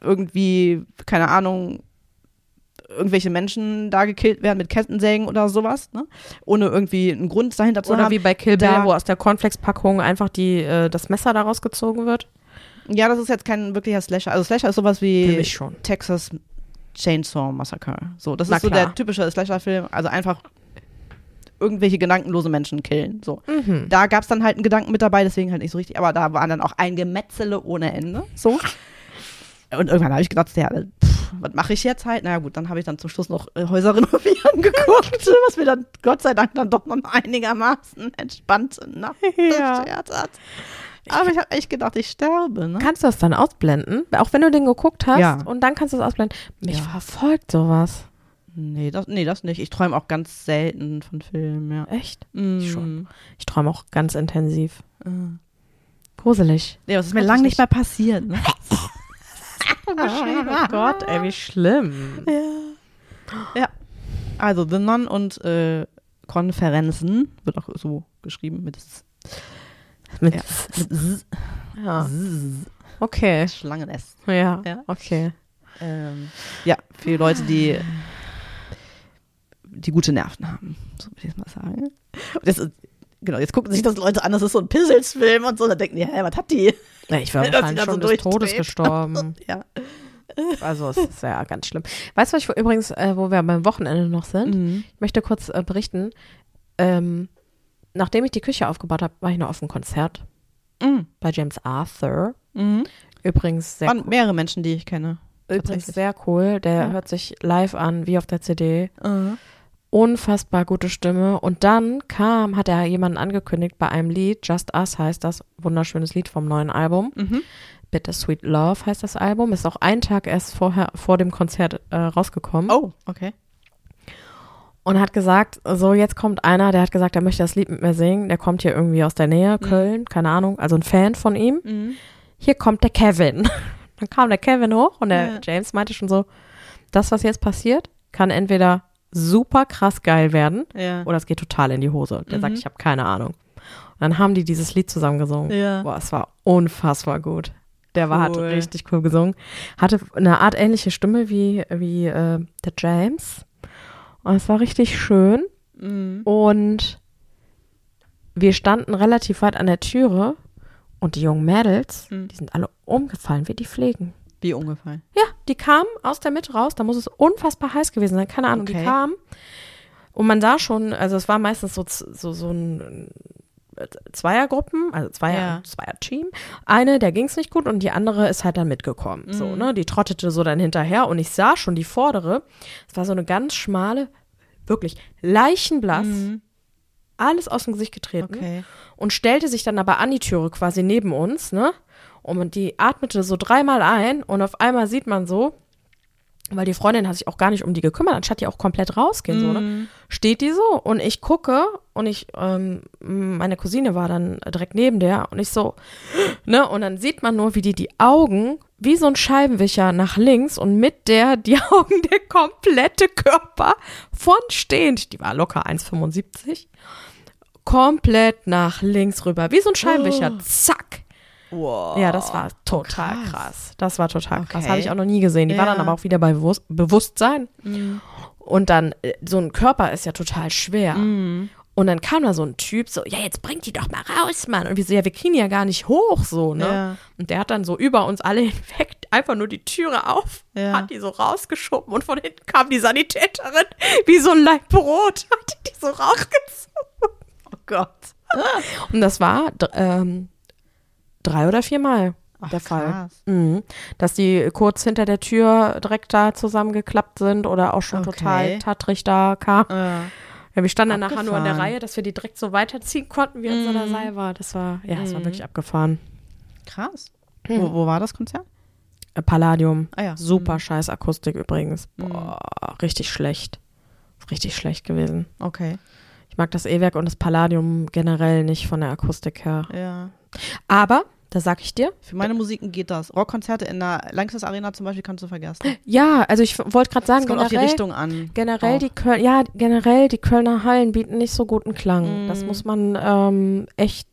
irgendwie, keine Ahnung, irgendwelche Menschen da gekillt werden mit Kettensägen oder sowas, ne? Ohne irgendwie einen Grund dahinter zu Oder haben. wie bei Kill Bill, wo aus der Cornflakes-Packung einfach die, äh, das Messer daraus gezogen wird. Ja, das ist jetzt kein wirklicher Slasher. Also Slasher ist sowas wie. Texas Chainsaw Massacre. So, das Na ist so klar. der typische Slasher-Film. Also einfach irgendwelche gedankenlose Menschen killen. So. Mhm. Da gab es dann halt einen Gedanken mit dabei, deswegen halt nicht so richtig, aber da waren dann auch ein Gemetzele ohne Ende. So. Und irgendwann habe ich gedacht, ja, pff, was mache ich jetzt halt? Na ja, gut, dann habe ich dann zum Schluss noch äh, Häuser renovieren geguckt, was mir dann Gott sei Dank dann doch noch einigermaßen entspannte Nacht Ja. hat. Aber ich habe echt gedacht, ich sterbe. Ne? Kannst du das dann ausblenden? Auch wenn du den geguckt hast Ja. und dann kannst du es ausblenden. Mich Ja. verfolgt sowas. Nee, das, nee, das nicht. Ich träume auch ganz selten von Filmen, ja. Echt? Mm. schon. Ich träume auch ganz intensiv. Äh. Gruselig. Nee, das ist mir lange ich nicht mehr passiert. Ne? Oh Gott, ey, wie schlimm. Also The Nun und äh, Konferenzen, wird auch so geschrieben mit, S- Mit, ja, mit S, ja. S, Okay. Schlangen S. Ja. Ja. Okay. Ähm, ja, für Leute, die die gute Nerven haben, so würde ich jetzt mal sagen. Und das ist, genau, jetzt gucken sich das Leute an, das ist so ein Pizzles-Film und so, da denken die, hä, was hat die? Ja, ich war wahrscheinlich da so schon des Todes gestorben. Ja. Also es ist ja ganz schlimm. Weißt du, was ich übrigens, äh, wo wir beim Wochenende noch sind? Mhm. Ich möchte kurz äh, berichten. Ähm, nachdem ich die Küche aufgebaut habe, war ich noch auf einem Konzert Mhm. bei James Arthur. Mhm. Übrigens sehr, Waren mehrere Menschen, die ich kenne. übrigens sehr cool. Der Ja. hört sich live an, wie auf der CD. Mhm. Unfassbar gute Stimme. Und dann kam, hat er jemanden angekündigt bei einem Lied, Just Us heißt das, wunderschönes Lied vom neuen Album. Mhm. Bittersweet Love heißt das Album. Ist auch einen Tag erst vorher, vor dem Konzert äh, rausgekommen. Oh, okay. Und hat gesagt, so jetzt kommt einer, der hat gesagt, er möchte das Lied mit mir singen. Der kommt hier irgendwie aus der Nähe, Köln, keine Ahnung, also ein Fan von ihm. Mhm. Hier kommt der Kevin. Dann kam der Kevin hoch und der Ja. James meinte schon so, das, was jetzt passiert, kann entweder super krass geil werden Ja. oder es geht total in die Hose. Der Mhm. sagt, ich habe keine Ahnung. Und dann haben die dieses Lied zusammen gesungen. Ja. Boah, es war unfassbar gut. Der war, hat richtig cool gesungen. Hatte eine Art ähnliche Stimme wie, wie äh, der James. Und es war richtig schön. Mhm. Und wir standen relativ weit an der Türe Und die jungen Mädels, Hm. die sind alle umgefallen wie die Pflegen. Wie umgefallen. Ja, die kamen aus der Mitte raus, da muss es unfassbar heiß gewesen sein, keine Ahnung, die Okay. kamen. Und man sah schon, also es war meistens so, so, so ein äh, Zweiergruppen, also Zweier, Ja. Zweier-Team. Eine, der ging es nicht gut und die andere ist halt dann mitgekommen. So, Mhm. ne? Die trottete so dann hinterher und ich sah schon die vordere. Es war so eine ganz schmale, wirklich leichenblass, alles aus dem Gesicht getreten Okay. und stellte sich dann aber an die Türe quasi neben uns, ne? Und die atmete so dreimal ein und auf einmal sieht man so, weil die Freundin hat sich auch gar nicht um die gekümmert, anstatt die auch komplett rausgehen, so, ne? Steht die so und ich gucke und ich, ähm, meine Cousine war dann direkt neben der und ich so, ne? Und dann sieht man nur, wie die die Augen wie so ein Scheibenwischer nach links und mit der die Augen der komplette Körper von stehend, die war locker 1,75, komplett nach links rüber, wie so ein Scheibenwischer, Oh. zack. Wow. Ja, das war total krass. krass. Das war total krass. Okay. Habe ich auch noch nie gesehen. Die war Ja. dann aber auch wieder bei Bewusst Bewusstsein. Mhm. Und dann, äh, so ein Körper ist ja total schwer. Mhm. Und dann kam da so ein Typ so, ja, jetzt bringt die doch mal raus, Mann. Und wir so, ja, wir kriegen die ja gar nicht hoch, so, ne? Ja. Und der hat dann so über uns alle hinweg einfach nur die Türe auf, Ja. hat die so rausgeschoben und von hinten kam die Sanitäterin wie so ein Laib Brot, hat die so rausgezogen. Oh Gott. Und das war ähm, drei oder viermal Ach, der Fall. Mhm. Dass die kurz hinter der Tür direkt da zusammengeklappt sind oder auch schon Okay. total tattrig da kam. Ja. Ja, wir standen dann nachher nur in der. Reihe, dass wir die direkt so weiterziehen konnten, wie unser Mhm. Seil war. Das war, ja, das war Mhm. wirklich abgefahren. Krass. Hm. Wo, wo war das Konzert? Äh, Palladium. Ah ja. Super scheiß Akustik übrigens. Mhm. Boah, richtig schlecht. Richtig schlecht gewesen. Okay. Ich mag das E-Werk und das Palladium generell nicht von der Akustik her. Ja. Aber, da sag ich dir, Für meine Musiken geht das. Rockkonzerte in der Lanxess Arena zum Beispiel kannst du vergessen. ja, also ich wollte gerade sagen, kommt auf die generell, Richtung an. generell auch. die Köln, ja, generell die Kölner Hallen bieten nicht so guten Klang. Das Mhm. muss man ähm, echt,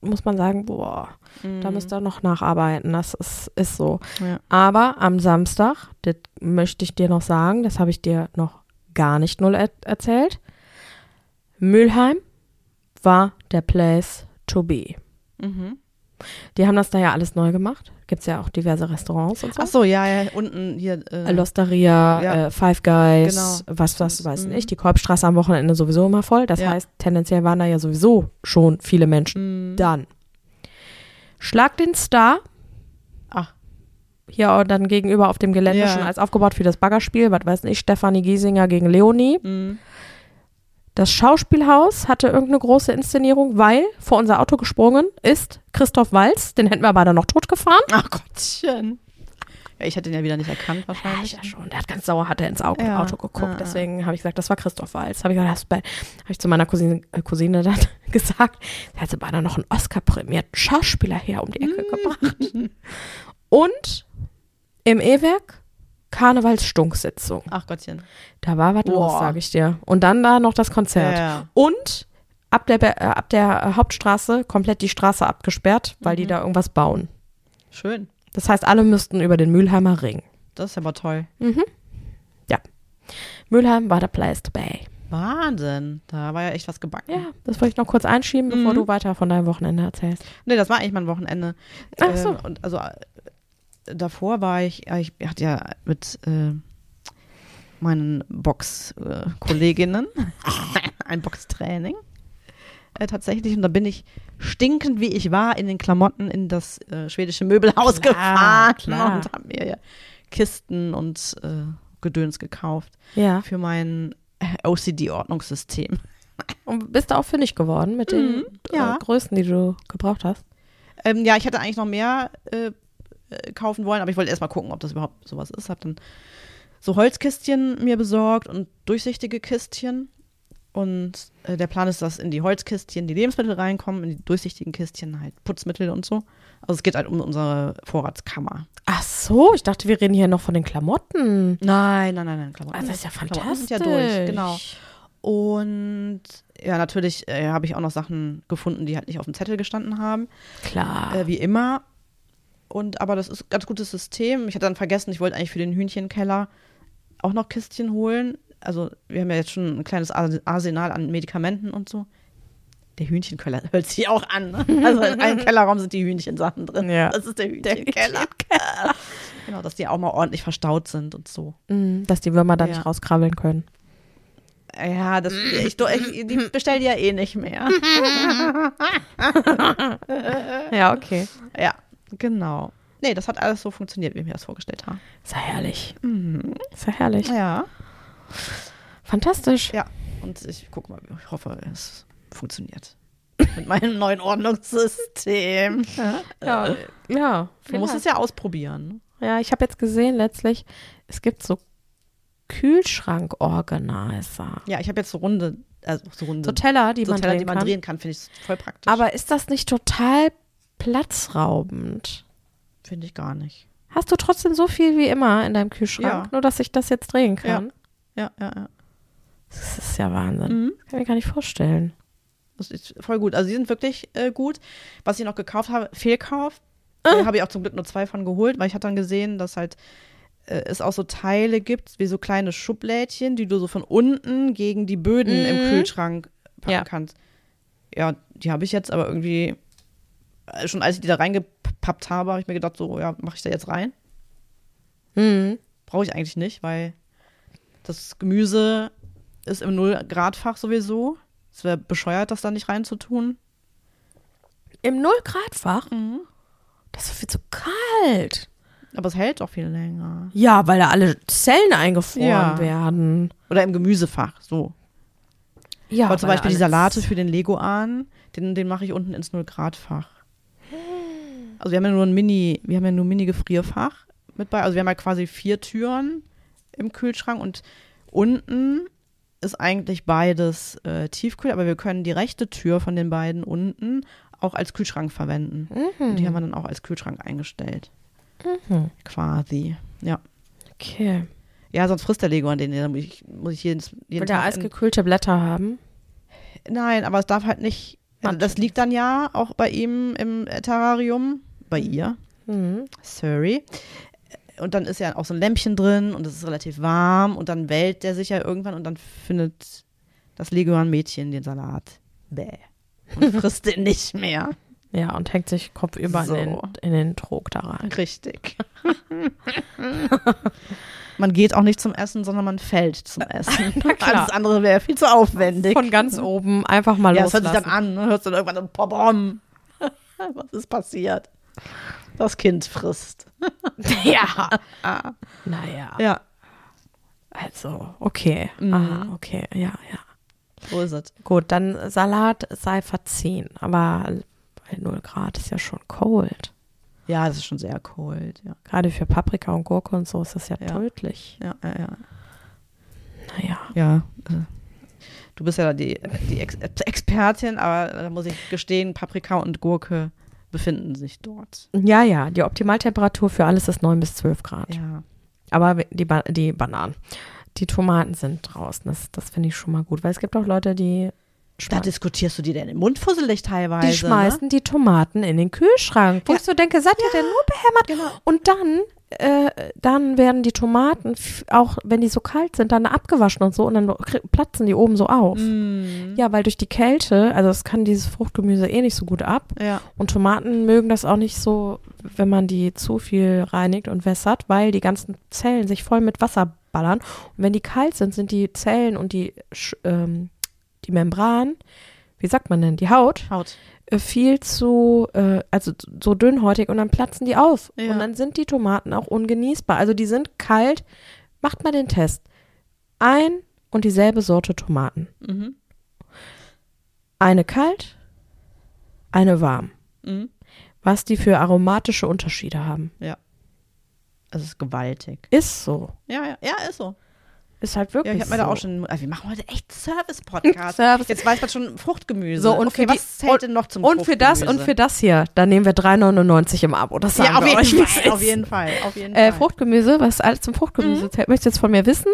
muss man sagen, boah, da Mhm. müsst ihr noch nacharbeiten. Das ist, ist so. Ja. Aber am Samstag, das möchte ich dir noch sagen, das habe ich dir noch gar nicht null er erzählt. Mülheim war der Place to be. Mhm. Die haben das da ja alles neu gemacht. Gibt es ja auch diverse Restaurants und so. Ach so, ja, ja, unten hier. Äh, L'Osteria, Ja. äh, Five Guys, Genau. was das weiß Mhm. nicht. Die Kolbstraße am Wochenende sowieso immer voll. Das Ja. heißt, tendenziell waren da ja sowieso schon viele Menschen. Mhm. Dann Schlag den Star. Ach. Hier dann gegenüber auf dem Gelände Ja. schon als aufgebaut für das Baggerspiel. Was weiß ich, Stefanie Giesinger gegen Leonie. Mhm. Das Schauspielhaus hatte irgendeine große Inszenierung, weil vor unser Auto gesprungen ist Christoph Walz. Den hätten wir aber dann noch totgefahren. Ach Gottchen. Ja, ich hätte ihn ja wieder nicht erkannt Ja, wahrscheinlich. ich ja schon. Der hat ganz sauer, hat er ins Auto, Ja. Geguckt. Ah. Deswegen habe ich gesagt, das war Christoph Walz. Habe ich gesagt, bei, habe ich zu meiner Cousine, äh, Cousine dann gesagt, sie hat sie beinahe noch einen Oscar-prämierten Schauspieler her um die Ecke Mm. gebracht. Und im E-Werk Karnevalsstunksitzung. Ach Gottchen. Da war was los, sage ich dir. Und dann da noch das Konzert. Ja. Und ab der, äh, ab der Hauptstraße komplett die Straße abgesperrt, weil die Mhm. da irgendwas bauen. Schön. Das heißt, alle müssten über den Mülheimer Ring. Das ist aber toll. Mhm. Ja. Mülheim war der Place to be. Wahnsinn. Da war ja echt was gebacken. Ja, das wollte ich noch kurz einschieben, bevor Mhm. du weiter von deinem Wochenende erzählst. Nee, das war eigentlich mein Wochenende. Ach so. Ähm, und also davor war ich, ich hatte ja mit äh, meinen Box-Kolleginnen ein Boxtraining. Äh, tatsächlich. Und da bin ich stinkend, wie ich war, in den Klamotten in das äh, schwedische Möbelhaus Klar, gefahren klar. und habe mir ja Kisten und äh, Gedöns gekauft Ja. für mein äh, OCD-Ordnungssystem. Und bist du auch fündig geworden mit den Mhm, ja. äh, Größen, die du gebraucht hast? Ähm, ja, ich hätte eigentlich noch mehr äh, äh, kaufen wollen, aber ich wollte erst mal gucken, ob das überhaupt sowas ist. Hab dann so Holzkistchen mir besorgt und durchsichtige Kistchen. Und äh, der Plan ist, dass in die Holzkistchen die Lebensmittel reinkommen, in die durchsichtigen Kistchen halt Putzmittel und so. Also es geht halt um unsere Vorratskammer. Ach so, ich dachte, wir reden hier noch von den Klamotten. Nein, nein, nein, nein. Klamotten. Also das ist ja Klamotten fantastisch. sind ja durch, genau. Und ja, natürlich äh, habe ich auch noch Sachen gefunden, die halt nicht auf dem Zettel gestanden haben. Klar. äh, wie immer. Und aber das ist ein ganz gutes System. Ich hatte dann vergessen, ich wollte eigentlich für den Hühnchenkeller auch noch Kistchen holen. Also wir haben ja jetzt schon ein kleines Ar- Arsenal an Medikamenten und so. Der Hühnchenkeller hört sich auch an. Ne? Also in einem Kellerraum sind die Hühnchensachen drin. Ja. Das ist der Hühnchenkeller. genau, dass die auch mal ordentlich verstaut sind und so. Mm, Dass die Würmer da Ja. nicht rauskrabbeln können. Ja, das, ich, ich, die bestell die ja eh nicht mehr. Ja, okay. Ja, genau. Nee, das hat alles so funktioniert, wie ich mir das vorgestellt habe. Ist ja herrlich. Mhm. Ist ja herrlich. Ja. Fantastisch. Ja. Und ich gucke mal, ich hoffe, es funktioniert. Mit meinem neuen Ordnungssystem. Ja, ja. Man muss es ja ausprobieren. Ja, ich habe jetzt gesehen letztlich, es gibt so Kühlschrank-Organizer. Ja, ich habe jetzt so runde, also so runde So Teller, die so man Teller, drehen die man kann. drehen kann, finde ich voll praktisch. Aber ist das nicht total platzraubend? finde ich gar nicht. Hast du trotzdem so viel wie immer in deinem Kühlschrank, Ja. nur dass ich das jetzt drehen kann? Ja, ja, ja. Das ist ja Wahnsinn. Mhm. Das kann ich mir gar nicht vorstellen. Das ist voll gut. Also die sind wirklich äh, gut. Was ich noch gekauft habe, Fehlkauf. Da habe ich auch zum Glück nur zwei von geholt, weil ich hatte dann gesehen, dass halt äh, es auch so Teile gibt, wie so kleine Schublädchen, die du so von unten gegen die Böden im Mhm. Kühlschrank packen Ja. kannst. Ja, die habe ich jetzt aber irgendwie, schon als ich die da reingepappt habe, habe ich mir gedacht, so, ja, mache ich da jetzt rein? Mhm. Brauche ich eigentlich nicht, weil das Gemüse ist im Null-Grad-Fach sowieso. Es wäre bescheuert, das da nicht reinzutun. Im Null-Grad-Fach? Mhm. Das ist doch viel zu kalt. Aber es hält auch viel länger. Ja, weil da alle Zellen eingefroren Ja. werden. Oder im Gemüsefach, so. Ja, Aber zum Beispiel die Salate für den Lego-Ahn, den, den mache ich unten ins 0-Grad-Fach. Also wir haben ja nur ein Mini, wir haben ja nur ein Mini-Gefrierfach mit bei. Also wir haben ja quasi vier Türen im Kühlschrank und unten ist eigentlich beides äh, Tiefkühl, aber wir können die rechte Tür von den beiden unten auch als Kühlschrank verwenden. Mhm. Und die haben wir dann auch als Kühlschrank eingestellt. Mhm. Quasi. Ja. Okay. Ja, sonst frisst der Lego an denen. Da muss ich, muss ich jeden, jeden Will der Tag in- eisgekühlte Blätter haben? Nein, aber es darf halt nicht. Also das liegt dann ja auch bei ihm im Terrarium. Bei ihr. Mhm. Sorry. Und dann ist ja auch so ein Lämpchen drin und es ist relativ warm und dann wählt der sich ja irgendwann und dann findet das Leguan-Mädchen den Salat. Bäh. Und frisst den nicht mehr. Ja, und hängt sich kopfüber So. in, den, in den Trog da rein. Richtig. man geht auch nicht zum Essen, sondern man fällt zum Essen. Alles andere wäre viel zu aufwendig. Von ganz oben einfach mal ja, das hört loslassen. sich dann an, ne? hörst du dann irgendwann so, Pom. Was ist passiert? Das Kind frisst. ja. Naja, Ja, also, okay. Mhm. Ah, okay, ja, ja. so ist es. Gut, dann Salat sei verziehen, aber bei 0 Grad ist ja schon cold. Ja, das ist schon sehr cold. Ja, Gerade für Paprika und Gurke und so ist das ja, Ja. tödlich. ja, ja. ja. Naja. ja äh, du bist ja die, die Ex Expertin, aber da muss ich gestehen, Paprika und Gurke befinden sich dort. Ja, ja, die Optimaltemperatur für alles ist 9 bis 12 Grad. Ja. Aber die, ba die Bananen, die Tomaten sind draußen. Das, das finde ich schon mal gut, weil es gibt auch Leute, die, Da diskutierst du dir denn im Mund fusselig teilweise. die schmeißen die Tomaten in den Kühlschrank. Wo Ja. ich so denke, seid ihr denn nur behämmert? Genau. Und dann, äh, dann werden die Tomaten, auch wenn die so kalt sind, dann abgewaschen und so und dann platzen die oben so auf. Ne? Ja, weil durch die Kälte, also das kann dieses Fruchtgemüse eh nicht so gut ab. Ja. Und Tomaten mögen das auch nicht so, wenn man die zu viel reinigt und wässert, weil die ganzen Zellen sich voll mit Wasser ballern. Und wenn die kalt sind, sind die Zellen und die, ähm, die Membran, wie sagt man denn, die Haut, Haut. äh, viel zu, äh, also so dünnhäutig und dann platzen die auf. Ja. Und dann sind die Tomaten auch ungenießbar. Also die sind kalt. Macht mal den Test. Ein und dieselbe Sorte Tomaten. Mhm. Eine kalt, eine warm. Mhm. Was die für aromatische Unterschiede haben. Es ist gewaltig. Ist so. Ja, ja, ja, ist so. Ist halt Ja, wirklich ich habe mir so. da auch schon. Also wir machen heute echt Service-Podcast. Service. Jetzt weiß man schon Fruchtgemüse. So, und okay, für die- was zählt denn noch zum Und für das und für das hier, da nehmen wir 3,99 im Abo. Das sagen Ja, auf wir jeden, euch, Fall, auf jeden Fall. Auf jeden Äh, Fall. Fruchtgemüse, was alles zum Fruchtgemüse zählt. Möchtest du jetzt von mir wissen?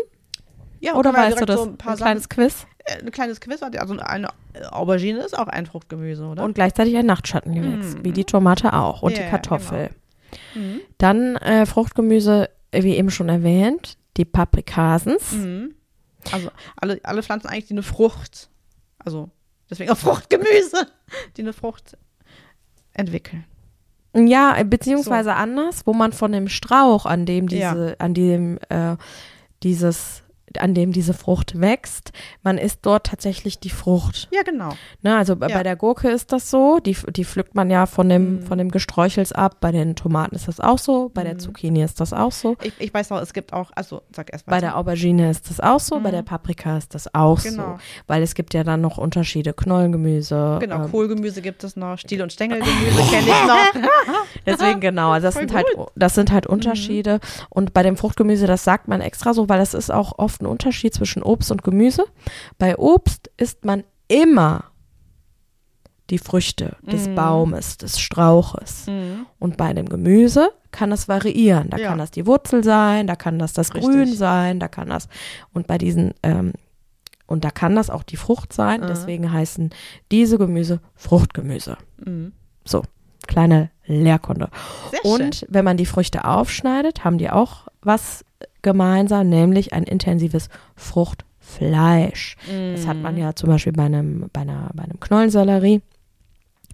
ja, Oder weißt du das? So ein, paar ein kleines Quiz. Äh, ein kleines Quiz. Also eine äh, Aubergine ist auch ein Fruchtgemüse, oder? Und gleichzeitig ein Nachtschattengewächs, Mhm. wie die Tomate auch und Ja, die ja, Kartoffel. Mhm. Dann äh, Fruchtgemüse, äh, wie eben schon erwähnt, die Paprikasens. Mhm. Also alle, alle Pflanzen eigentlich, die eine Frucht, also Deswegen auch Fruchtgemüse, die eine Frucht entwickeln. Ja, äh, beziehungsweise anders, wo man von dem Strauch, an dem diese, Ja. an dem äh, dieses, an dem diese Frucht wächst, man isst dort tatsächlich die Frucht. Ja, genau. Ne, also bei- Ja. bei der Gurke ist das so, die, die pflückt man ja von dem, Mhm. von dem Gesträuchels ab. Bei den Tomaten ist das auch so, bei der Mhm. Zucchini ist das auch so. Ich, ich weiß noch, es gibt auch, also sag erst Bei der Aubergine ist das auch so, bei Mhm. der Paprika ist das auch Genau. so. Weil es gibt ja dann noch Unterschiede. Knollengemüse. Genau, ähm, Kohlgemüse gibt es noch, Stiel- und Stängelgemüse kenne ich noch. Deswegen genau, also das Voll sind halt das sind Mhm. halt Unterschiede und bei dem Fruchtgemüse, das sagt man extra so, weil das ist auch oft ein Unterschied zwischen Obst und Gemüse. Bei Obst isst man immer die Früchte des Mhm. Baumes, des Strauches. Mhm. Und bei dem Gemüse kann es variieren. Da Ja. kann das die Wurzel sein, da kann das das Richtig. Grün sein, da kann das und bei diesen ähm, und da kann das auch die Frucht sein. Aha. Deswegen heißen diese Gemüse Fruchtgemüse. Mhm. Kleine Lehrkunde. Sehr Und schön. wenn man die Früchte aufschneidet, haben die auch was gemeinsam, nämlich ein intensives Fruchtfleisch. Das hat man ja zum Beispiel bei einem, bei einer, bei einem Knollensellerie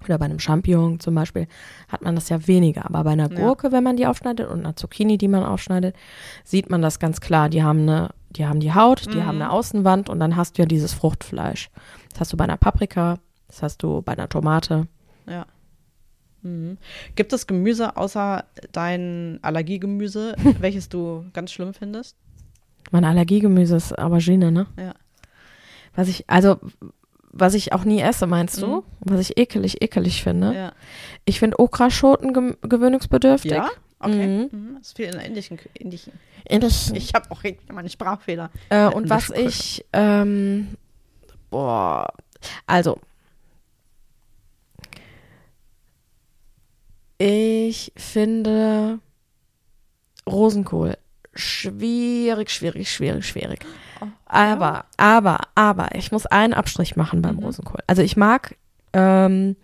oder bei einem Champignon zum Beispiel, hat man das ja weniger. Aber bei einer Ja. Gurke, wenn man die aufschneidet und einer Zucchini, die man aufschneidet, sieht man das ganz klar. Die haben eine, die haben die Haut, die Mhm. haben eine Außenwand und dann hast du ja dieses Fruchtfleisch. Das hast du bei einer Paprika, das hast du bei einer Tomate. Ja. Mhm. Gibt es Gemüse außer dein Allergiegemüse, welches du ganz schlimm findest? Mein Allergiegemüse ist Aubergine, ne? Ja. Was ich, also, was ich auch nie esse, meinst du? Mhm. Was ich ekelig, ekelig finde. Ja. Ich finde Okraschoten gem- gewöhnungsbedürftig. Ja? Okay. Mhm. Mhm. Das ist viel in der indischen. Kü- indischen. Ich, habe auch meine Sprachfehler. äh, und was ich, ähm, boah, also, ich finde Rosenkohl schwierig, schwierig, schwierig, schwierig. Oh, Aber, aber, aber, ich muss einen Abstrich machen beim Mhm. Rosenkohl. Also ich mag ähm,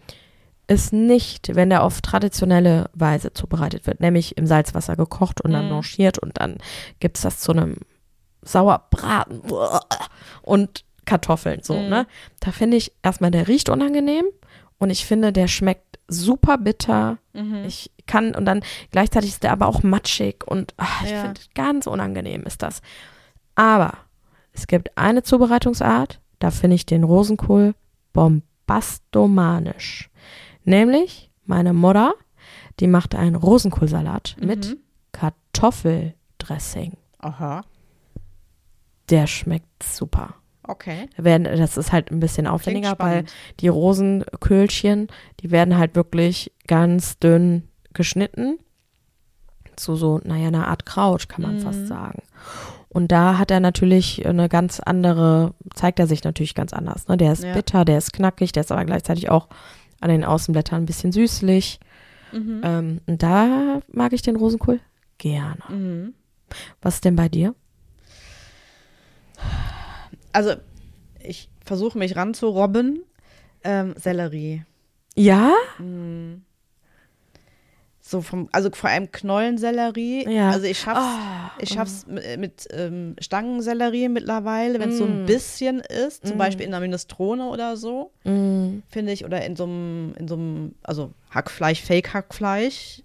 es nicht, wenn der auf traditionelle Weise zubereitet wird, nämlich im Salzwasser gekocht und dann Mhm. blanchiert und dann gibt's das zu einem Sauerbraten und Kartoffeln, so, Mhm. ne? Da finde ich erstmal, der riecht unangenehm und ich finde, der schmeckt super bitter. Mhm. Ich kann, und dann gleichzeitig ist der aber auch matschig und ach, ich Ja. finde, ganz unangenehm ist das. Aber es gibt eine Zubereitungsart, da finde ich den Rosenkohl bombastomanisch. Nämlich meine Mutter, die macht einen Rosenkohlsalat mit Mhm. Kartoffeldressing. Aha. Der schmeckt super. Okay. Werden, das ist halt ein bisschen aufwendiger, weil die Rosenköhlchen, die werden halt wirklich ganz dünn geschnitten. Zu so, naja, einer Art Kraut, kann man Mhm. fast sagen. Und da hat er natürlich eine ganz andere, zeigt er sich natürlich ganz anders. Ne? Der ist Ja. bitter, der ist knackig, der ist aber gleichzeitig auch an den Außenblättern ein bisschen süßlich. Mhm. Ähm, und da mag ich den Rosenkohl gerne. Mhm. Was ist denn bei dir? Also, ich versuche mich ranzurobben. Ähm, Sellerie. Ja? Mhm. So vom, also vor allem Knollensellerie. Ja. Also ich schaff's, Ah, ich schaff's mit, mit ähm, Stangensellerie mittlerweile, wenn es so Mm. ein bisschen ist, zum Mm. Beispiel in einer Minestrone oder so, mm, finde ich, oder in so einem, in so einem, also Hackfleisch, Fake-Hackfleisch,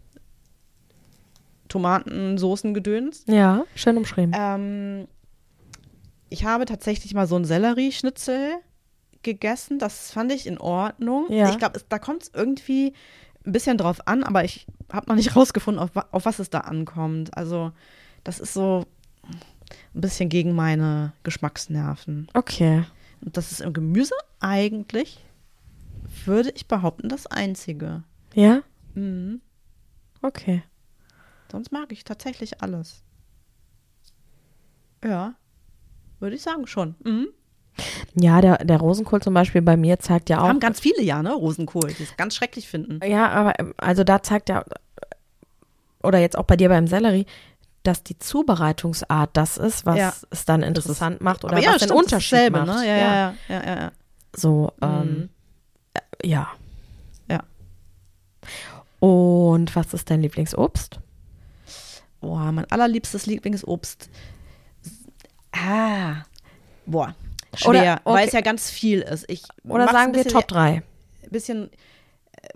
Tomaten, Soßengedöns. ja, schön umschrieben. Ähm, ich habe tatsächlich mal so ein Sellerieschnitzel gegessen. Das fand ich in Ordnung. Ja. Ich glaube, da kommt es irgendwie ein bisschen drauf an, aber ich habe noch nicht rausgefunden, auf, auf was es da ankommt. Also, das ist so ein bisschen gegen meine Geschmacksnerven. Okay. Und das ist im Gemüse eigentlich, würde ich behaupten, das Einzige. Ja? Mhm. Okay. Sonst mag ich tatsächlich alles. Ja, würde ich sagen schon. Mhm. Ja, der, der Rosenkohl zum Beispiel bei mir zeigt ja auch. Haben ganz viele ja, ne? Rosenkohl, die es ganz schrecklich finden. ja, aber ähm, also da zeigt ja, oder jetzt auch bei dir beim Sellerie, dass die Zubereitungsart das ist, was Ja. es dann interessant macht oder Aber was den stimmt, ist Unterschied dasselbe, macht. Ne? Ja, ja, ja, ja, ja. So, Mhm. ähm, äh, ja. Ja. Und was ist dein Lieblingsobst? Boah, mein allerliebstes Lieblingsobst. Ah, boah. schwer, Oder- weil okay. es ja ganz viel ist. Ich Oder sagen wir Top 3. bisschen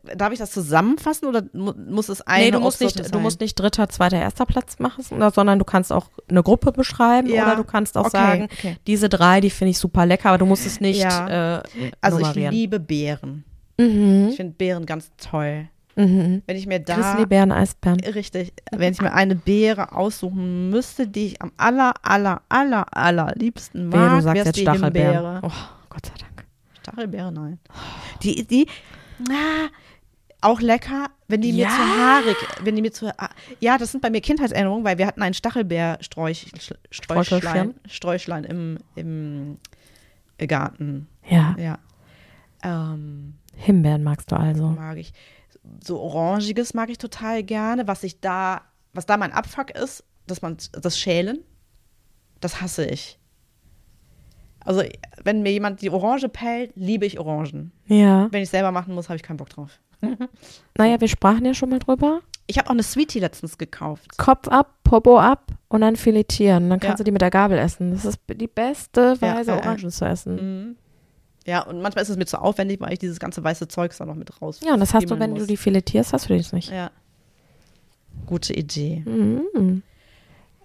äh, Darf ich das zusammenfassen oder mu muss es eine Nee, du musst, nicht, du sein? musst nicht dritter, zweiter, erster Platz machen, sondern du kannst auch eine Gruppe beschreiben Ja. oder du kannst auch Okay, sagen, okay. diese drei, die finde ich super lecker, aber du musst es nicht Ja. äh, Also ich liebe Beeren. Mhm. Ich finde Beeren ganz toll. Mhm. Wenn ich mir da Grizzly Bären, Eisbären. richtig, wenn ich mir eine Beere aussuchen müsste, die ich am aller aller aller aller liebsten mag, du sagst jetzt die Stachelbeeren. Himbeere. Oh, Gott sei Dank. Stachelbeere, nein. Die, die, ah, auch lecker, wenn die mir Ja. zu haarig, wenn die mir zu, ah, ja, das sind bei mir Kindheitserinnerungen, weil wir hatten ein Stachelbeersträuchlein? Sträuchlein im, im Garten, Ja, ja. Ähm, Himbeeren magst du also. mag ich. So orangiges mag ich total gerne. Was ich da, was da mein Abfuck ist, dass man das Schälen, das hasse ich. Also, wenn mir jemand die Orange pellt, liebe ich Orangen. Ja. Wenn ich selber machen muss, habe ich keinen Bock drauf. Naja, wir sprachen ja schon mal drüber. Ich habe auch eine Sweetie letztens gekauft. Kopf ab, Popo ab und dann filetieren. Dann kannst Ja. du die mit der Gabel essen. Das ist die beste Weise, ja, ja. Orangen zu essen. Mhm. Ja, und manchmal ist es mir zu aufwendig, weil ich dieses ganze weiße Zeugs da noch mit raus. Ja, und das hast du, wenn muss. du die filetierst, hast du das nicht. Ja. Gute Idee. Mhm.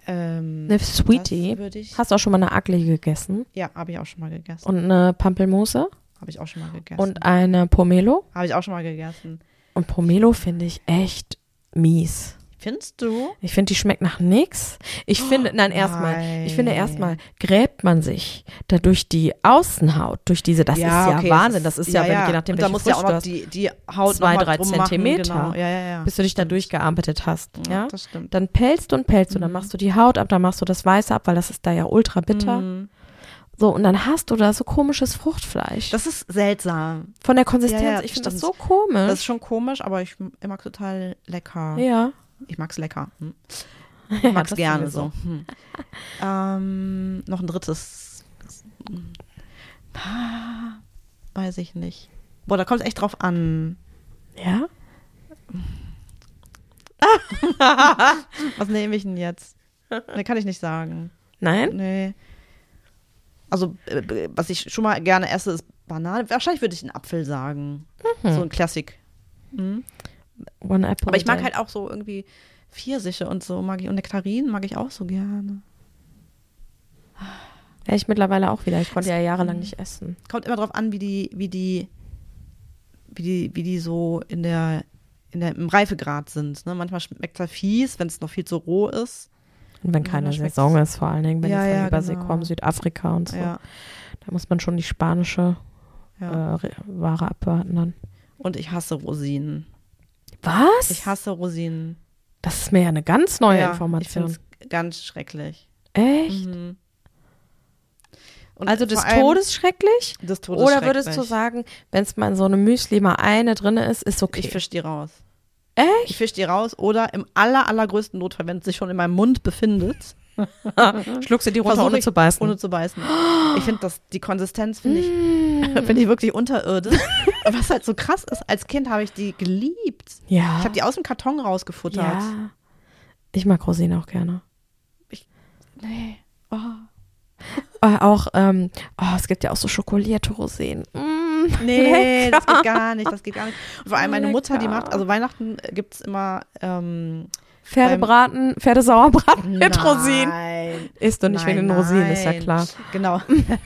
Ähm, Eine Sweetie. Hast du auch schon mal eine Ugly gegessen? Ja, habe ich auch schon mal gegessen. Und eine Pampelmuse? Habe ich auch schon mal gegessen. Und eine Pomelo? Habe ich auch schon mal gegessen. Und Pomelo finde ich echt mies. Findest du? Ich finde, die schmeckt nach nix. Ich finde, nein, erstmal, ich finde erstmal, gräbt man sich da durch die Außenhaut, durch diese, das ist ja okay, Wahnsinn. Das ist ja, wenn, je nachdem, Und da du ja auch noch die, die Haut Zwei, drei drum machen, Zentimeter. Genau. Ja, ja, ja. bis du dich da durchgearbeitet hast. Ja, das stimmt. Dann pelzt du und pelzt du, dann Mhm. machst du die Haut ab, dann machst du das Weiße ab, weil das ist da ja ultra bitter. Mhm. So, und dann hast du da so komisches Fruchtfleisch. Das ist seltsam. Von der Konsistenz, Ja, ja, ich finde das so komisch. Das ist schon komisch, aber ich, ich mag total lecker. ja. Ich mag's lecker. Hm. Ich Ja, mag's das gerne sowieso. so. Hm. Ähm, noch ein drittes. Ah, Weiß ich nicht. Boah, da kommt es echt drauf an. Ja? Was nehme ich denn jetzt? Ne, kann ich nicht sagen. Nein? Nee. Also, äh, was ich schon mal gerne esse, ist Banane. Wahrscheinlich würde ich einen Apfel sagen. Mhm. So ein Klassik. Mhm. One Apple. Aber ich mag halt auch so irgendwie Pfirsiche und so mag ich. Und Nektarinen mag ich auch so gerne. Ja, ich mittlerweile auch wieder. Ich konnte ja jahrelang nicht essen. Kommt immer drauf an, wie die, wie die, wie die, wie die so in der, in der, im Reifegrad sind. Ne? Manchmal schmeckt es fies, wenn es noch viel zu roh ist. Und wenn keine. Saison ist, vor allen Dingen, wenn Ja, die von ja, Übersee genau. kommen, Südafrika und so. Ja, Da muss man schon die spanische ja. äh, Re- Ware abwarten dann. Und ich hasse Rosinen. Was? Ich hasse Rosinen. das ist mir ja eine ganz neue ja, Ich Information. finde es ganz schrecklich. Echt? Mhm. Und Also des Todes schrecklich? Des Todes Oder würdest du sagen, wenn es mal in so einem Müsli mal eine drin ist, ist okay? Ich fisch die raus. Echt? Ich fisch die raus oder im aller, allergrößten Notfall, wenn es sich schon in meinem Mund befindet, Schluckst du die runter, Versuch ohne ich- zu beißen? ohne zu beißen. Ich finde das, die Konsistenz finde ich, Mm. finde ich wirklich unterirdisch. Was halt so krass ist, als Kind habe ich die geliebt. ja. Ich habe die aus dem Karton rausgefuttert. ja. Ich mag Rosinen auch gerne. Nee. Oh. Äh, auch, ähm, oh, es gibt ja auch so schokolierte Rosinen. Mm, Nee, lecker. das geht gar nicht, das geht gar nicht. Und vor allem meine Mutter, die Lecker. macht, also Weihnachten gibt es immer ähm, Pferdebraten, Pferdesauerbraten mit Rosinen. Nein. Isst du nicht wegen den Nein, Rosinen, ist ja nein. klar. Genau.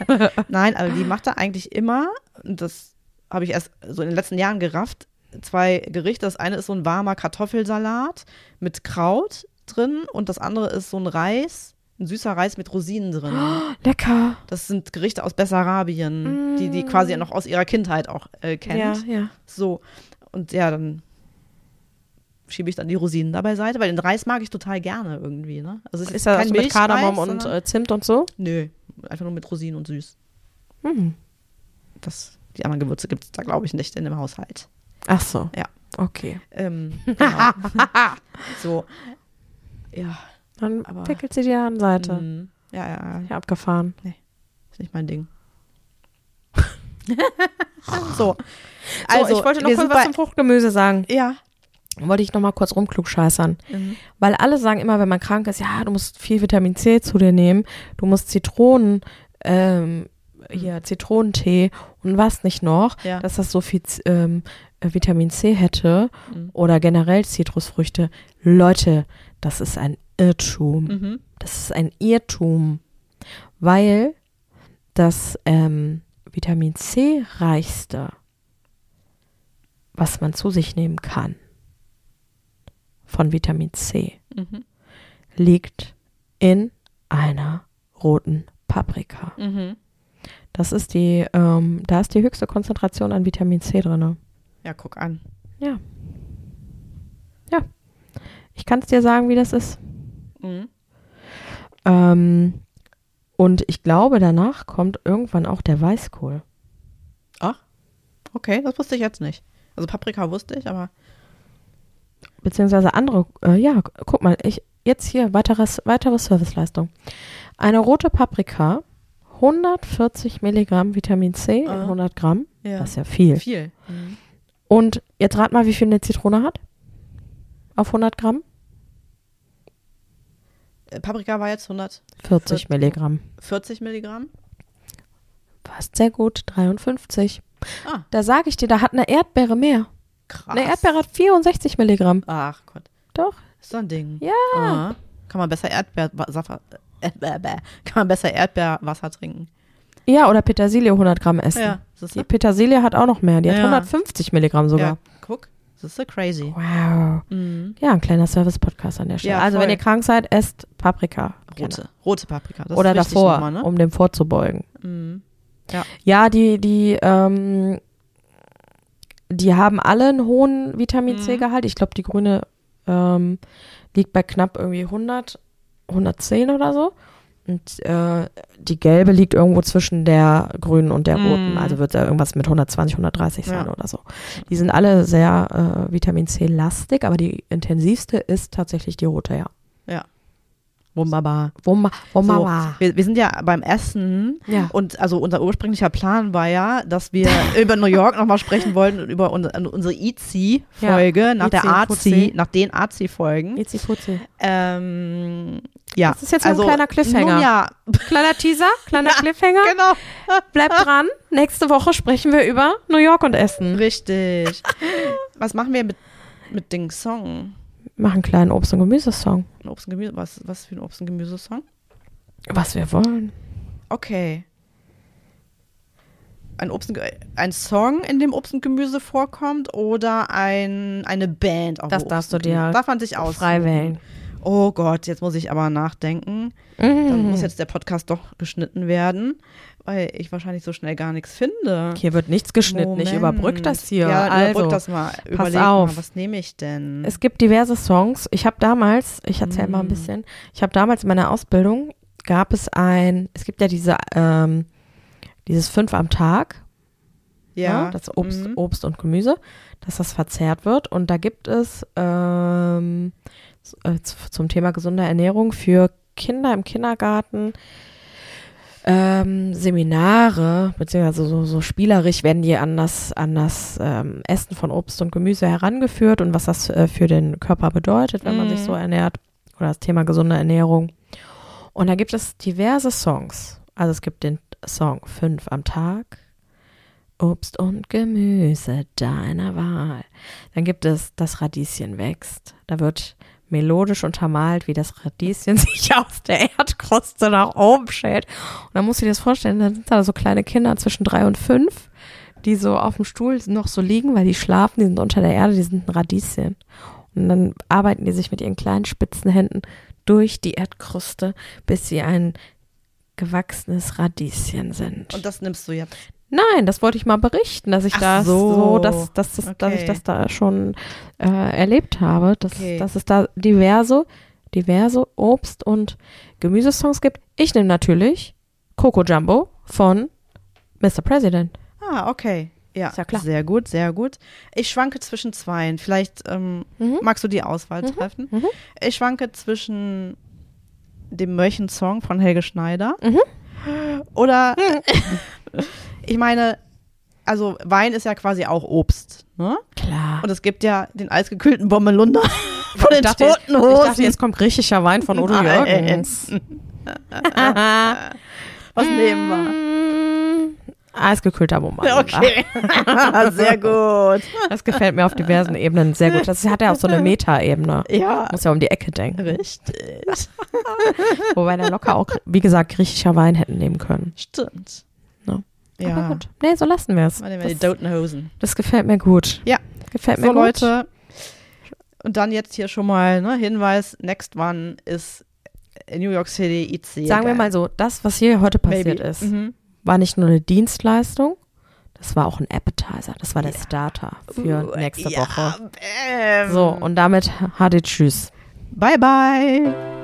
Nein, aber die macht da eigentlich immer, das habe ich erst so in den letzten Jahren gerafft, zwei Gerichte. Das eine ist so ein warmer Kartoffelsalat mit Kraut drin und das andere ist so ein Reis, ein süßer Reis mit Rosinen drin. Lecker. Das sind Gerichte aus Bessarabien, die die quasi noch aus ihrer Kindheit auch äh, kennt. Ja, ja. So. Und ja, dann schiebe ich dann die Rosinen da beiseite, weil den Reis mag ich total gerne irgendwie. Ne? Also es Ist das kein mit Kardamom und äh, Zimt und so? Nö, einfach nur mit Rosinen und süß. Hm. Das, die anderen Gewürze gibt es da, glaube ich, nicht in dem Haushalt. Ach so. Ja. Okay. Ähm, genau. so. Ja. Dann Aber- pickelt sie dir an Seite. mm, Ja, ja, ja. Abgefahren. Ist nicht mein Ding. so. Also, ich wollte noch kurz was bei- zum Fruchtgemüse sagen. Ja. Wollte ich noch mal kurz rumklugscheißern. Mhm. Weil alle sagen immer, wenn man krank ist, ja, du musst viel Vitamin C zu dir nehmen, du musst Zitronen ähm, hier Zitronentee und was nicht noch, Ja. dass das so viel ähm, äh, Vitamin C hätte Mhm. oder generell Zitrusfrüchte. Leute, das ist ein Irrtum. Mhm. Das ist ein Irrtum, weil das ähm, Vitamin C reichste, was man zu sich nehmen kann, von Vitamin C, Mhm. liegt in einer roten Paprika. Mhm. Das ist die, ähm, da ist die höchste Konzentration an Vitamin C drin. Ja, guck an. Ja. Ja. Ich kann es dir sagen, wie das ist. Mhm. Ähm, und ich glaube, danach kommt irgendwann auch der Weißkohl. Okay, das wusste ich jetzt nicht. Also Paprika wusste ich, aber Beziehungsweise andere, äh, ja, gu- guck mal, ich, jetzt hier, weiteres, weitere Serviceleistung. Eine rote Paprika, 140 Milligramm Vitamin C in Aha. 100 Gramm. ja. Das ist ja viel. viel. Mhm. Und jetzt rat mal, wie viel eine Zitrone hat? Auf 100 Gramm? Äh, Paprika war jetzt 140 40 Milligramm. Milligramm. Fast sehr gut, 53. Ah, Da sage ich dir, da hat eine Erdbeere mehr. Krass. Eine Erdbeere hat 64 Milligramm. Ach Gott, Doch. ist so ein Ding. Ja. Aha. Kann man besser Erdbeerwasser, äh, kann man besser Erdbeerwasser trinken. Ja, oder Petersilie 100 Gramm essen. Ja, Die? Petersilie hat auch noch mehr. Die hat Ja. 150 Milligramm sogar. Ja, guck, das ist crazy. Wow. Mhm. Ja, ein kleiner Service-Podcast an der Stelle. Ja, also, wenn ihr krank seid, esst Paprika. Rote, rote Paprika. Das Oder davor, nochmal, ne? um dem vorzubeugen. Mhm. Ja, die, die, ähm, die haben alle einen hohen Vitamin Mhm. C-Gehalt. Ich glaube, die grüne ähm, liegt bei knapp irgendwie 100, 110 oder so. Und äh, die gelbe liegt irgendwo zwischen der grünen und der Mhm. roten. Also wird da irgendwas mit 120, 130 sein Ja. oder so. Die sind alle sehr äh, Vitamin C-lastig, aber die intensivste ist tatsächlich die rote, ja. Wunderbar. Wumma, So, wir, wir sind ja beim Essen Ja. und also unser ursprünglicher Plan war ja, dass wir über New York nochmal sprechen wollten und über unsere, unsere ITZY-Folge nach der ITZY. AZI, nach den AZI-Folgen. Itzi Futzi. Ähm, ja. Das ist jetzt so ein kleiner Cliffhanger. Nun ja, Kleiner Teaser, kleiner Cliffhanger. genau. Bleibt dran. Nächste Woche sprechen wir über New York und Essen. Richtig. Was machen wir mit, mit dem Song? Machen einen kleinen Obst- und Gemüsesong. Ein Obst und Gemüse, was, was für ein Obst- und Gemüsesong? Was wir wollen. Okay. Ein, Obst und, ein Song, in dem Obst und Gemüse vorkommt oder ein, eine Band? Auch Das darfst du dir Darf man sich aus. Frei wählen. Oh Gott, jetzt muss ich aber nachdenken. Dann Mhm. muss jetzt der Podcast doch geschnitten werden, weil ich wahrscheinlich so schnell gar nichts finde. Hier wird nichts geschnitten. Ich Moment. überbrück das hier. Ja, also, überbrück das mal. Überleg auf. mal, was nehme ich denn? es gibt diverse Songs. Ich habe damals, ich erzähle mal ein Mm. bisschen, ich habe damals in meiner Ausbildung, gab es ein, es gibt ja diese, ähm, dieses fünf am Tag, ja, ne, das Obst, mhm. Obst und Gemüse, dass das verzehrt wird. Und da gibt es ähm, äh, zum Thema gesunde Ernährung für Kinder im Kindergarten ähm, Seminare, beziehungsweise so, so spielerisch werden die an das, an das ähm, Essen von Obst und Gemüse herangeführt und was das äh, für den Körper bedeutet, wenn man sich Mhm. so ernährt. Oder das Thema gesunde Ernährung. Und da gibt es diverse Songs. Also es gibt den Song Fünf am Tag, Obst und Gemüse deiner Wahl. Dann gibt es Das Radieschen wächst. Da wird melodisch untermalt, wie das Radieschen sich aus der Erdkruste nach oben schält. Und dann musst du dir das vorstellen, dann sind da so kleine Kinder zwischen drei und fünf, die so auf dem Stuhl noch so liegen, weil die schlafen, die sind unter der Erde, die sind ein Radieschen. Und dann arbeiten die sich mit ihren kleinen spitzen Händen durch die Erdkruste, bis sie ein gewachsenes Radieschen sind. Und das nimmst du jetzt. Nein, das wollte ich mal berichten, dass ich Ach das so. so, dass, dass, das, dass ich Okay. das da schon äh, erlebt habe, dass, Okay. dass es da diverse, diverse Obst- und Gemüsesongs gibt. Ich nehme natürlich Coco Jumbo von Mr. President. Ah, okay. Ja, ja klar. sehr gut, sehr gut. Ich schwanke zwischen zweien. Vielleicht ähm, Mhm. magst du die Auswahl Mhm, treffen. mhm. Ich schwanke zwischen dem Mörchen-Song von Helge Schneider Mhm. oder ich meine, also Wein ist ja quasi auch Obst, ne? Klar. Und es gibt ja den eisgekühlten Bommelunder von den ich dachte, Toten ich Hosen. dachte, jetzt kommt griechischer Wein von Udo. Jürgens. Was nehmen wir? Eisgekühlter Bomber. Okay. Sehr gut. Das gefällt mir auf diversen Ebenen sehr gut. Das hat ja auch so eine Meta-Ebene. Ja. Muss ja um die Ecke denken. Richtig. Wobei da locker auch, wie gesagt, griechischer Wein hätten nehmen können. Stimmt. Ja. Aber gut. Nee, so lassen wir es. Mal nehmen wir die Das, Dotenhosen. das gefällt mir gut. Ja. Gefällt mir So, gut. Leute. Und dann jetzt hier schon mal ne, Hinweis: Next One ist in New York City IC. Sagen wir mal so, das, was hier heute passiert Maybe. ist, Mhm. war nicht nur eine Dienstleistung, das war auch ein Appetizer. Das war der Starter für Uh, nächste ja, Woche. Bam. So, und damit HD Tschüss. bye bye.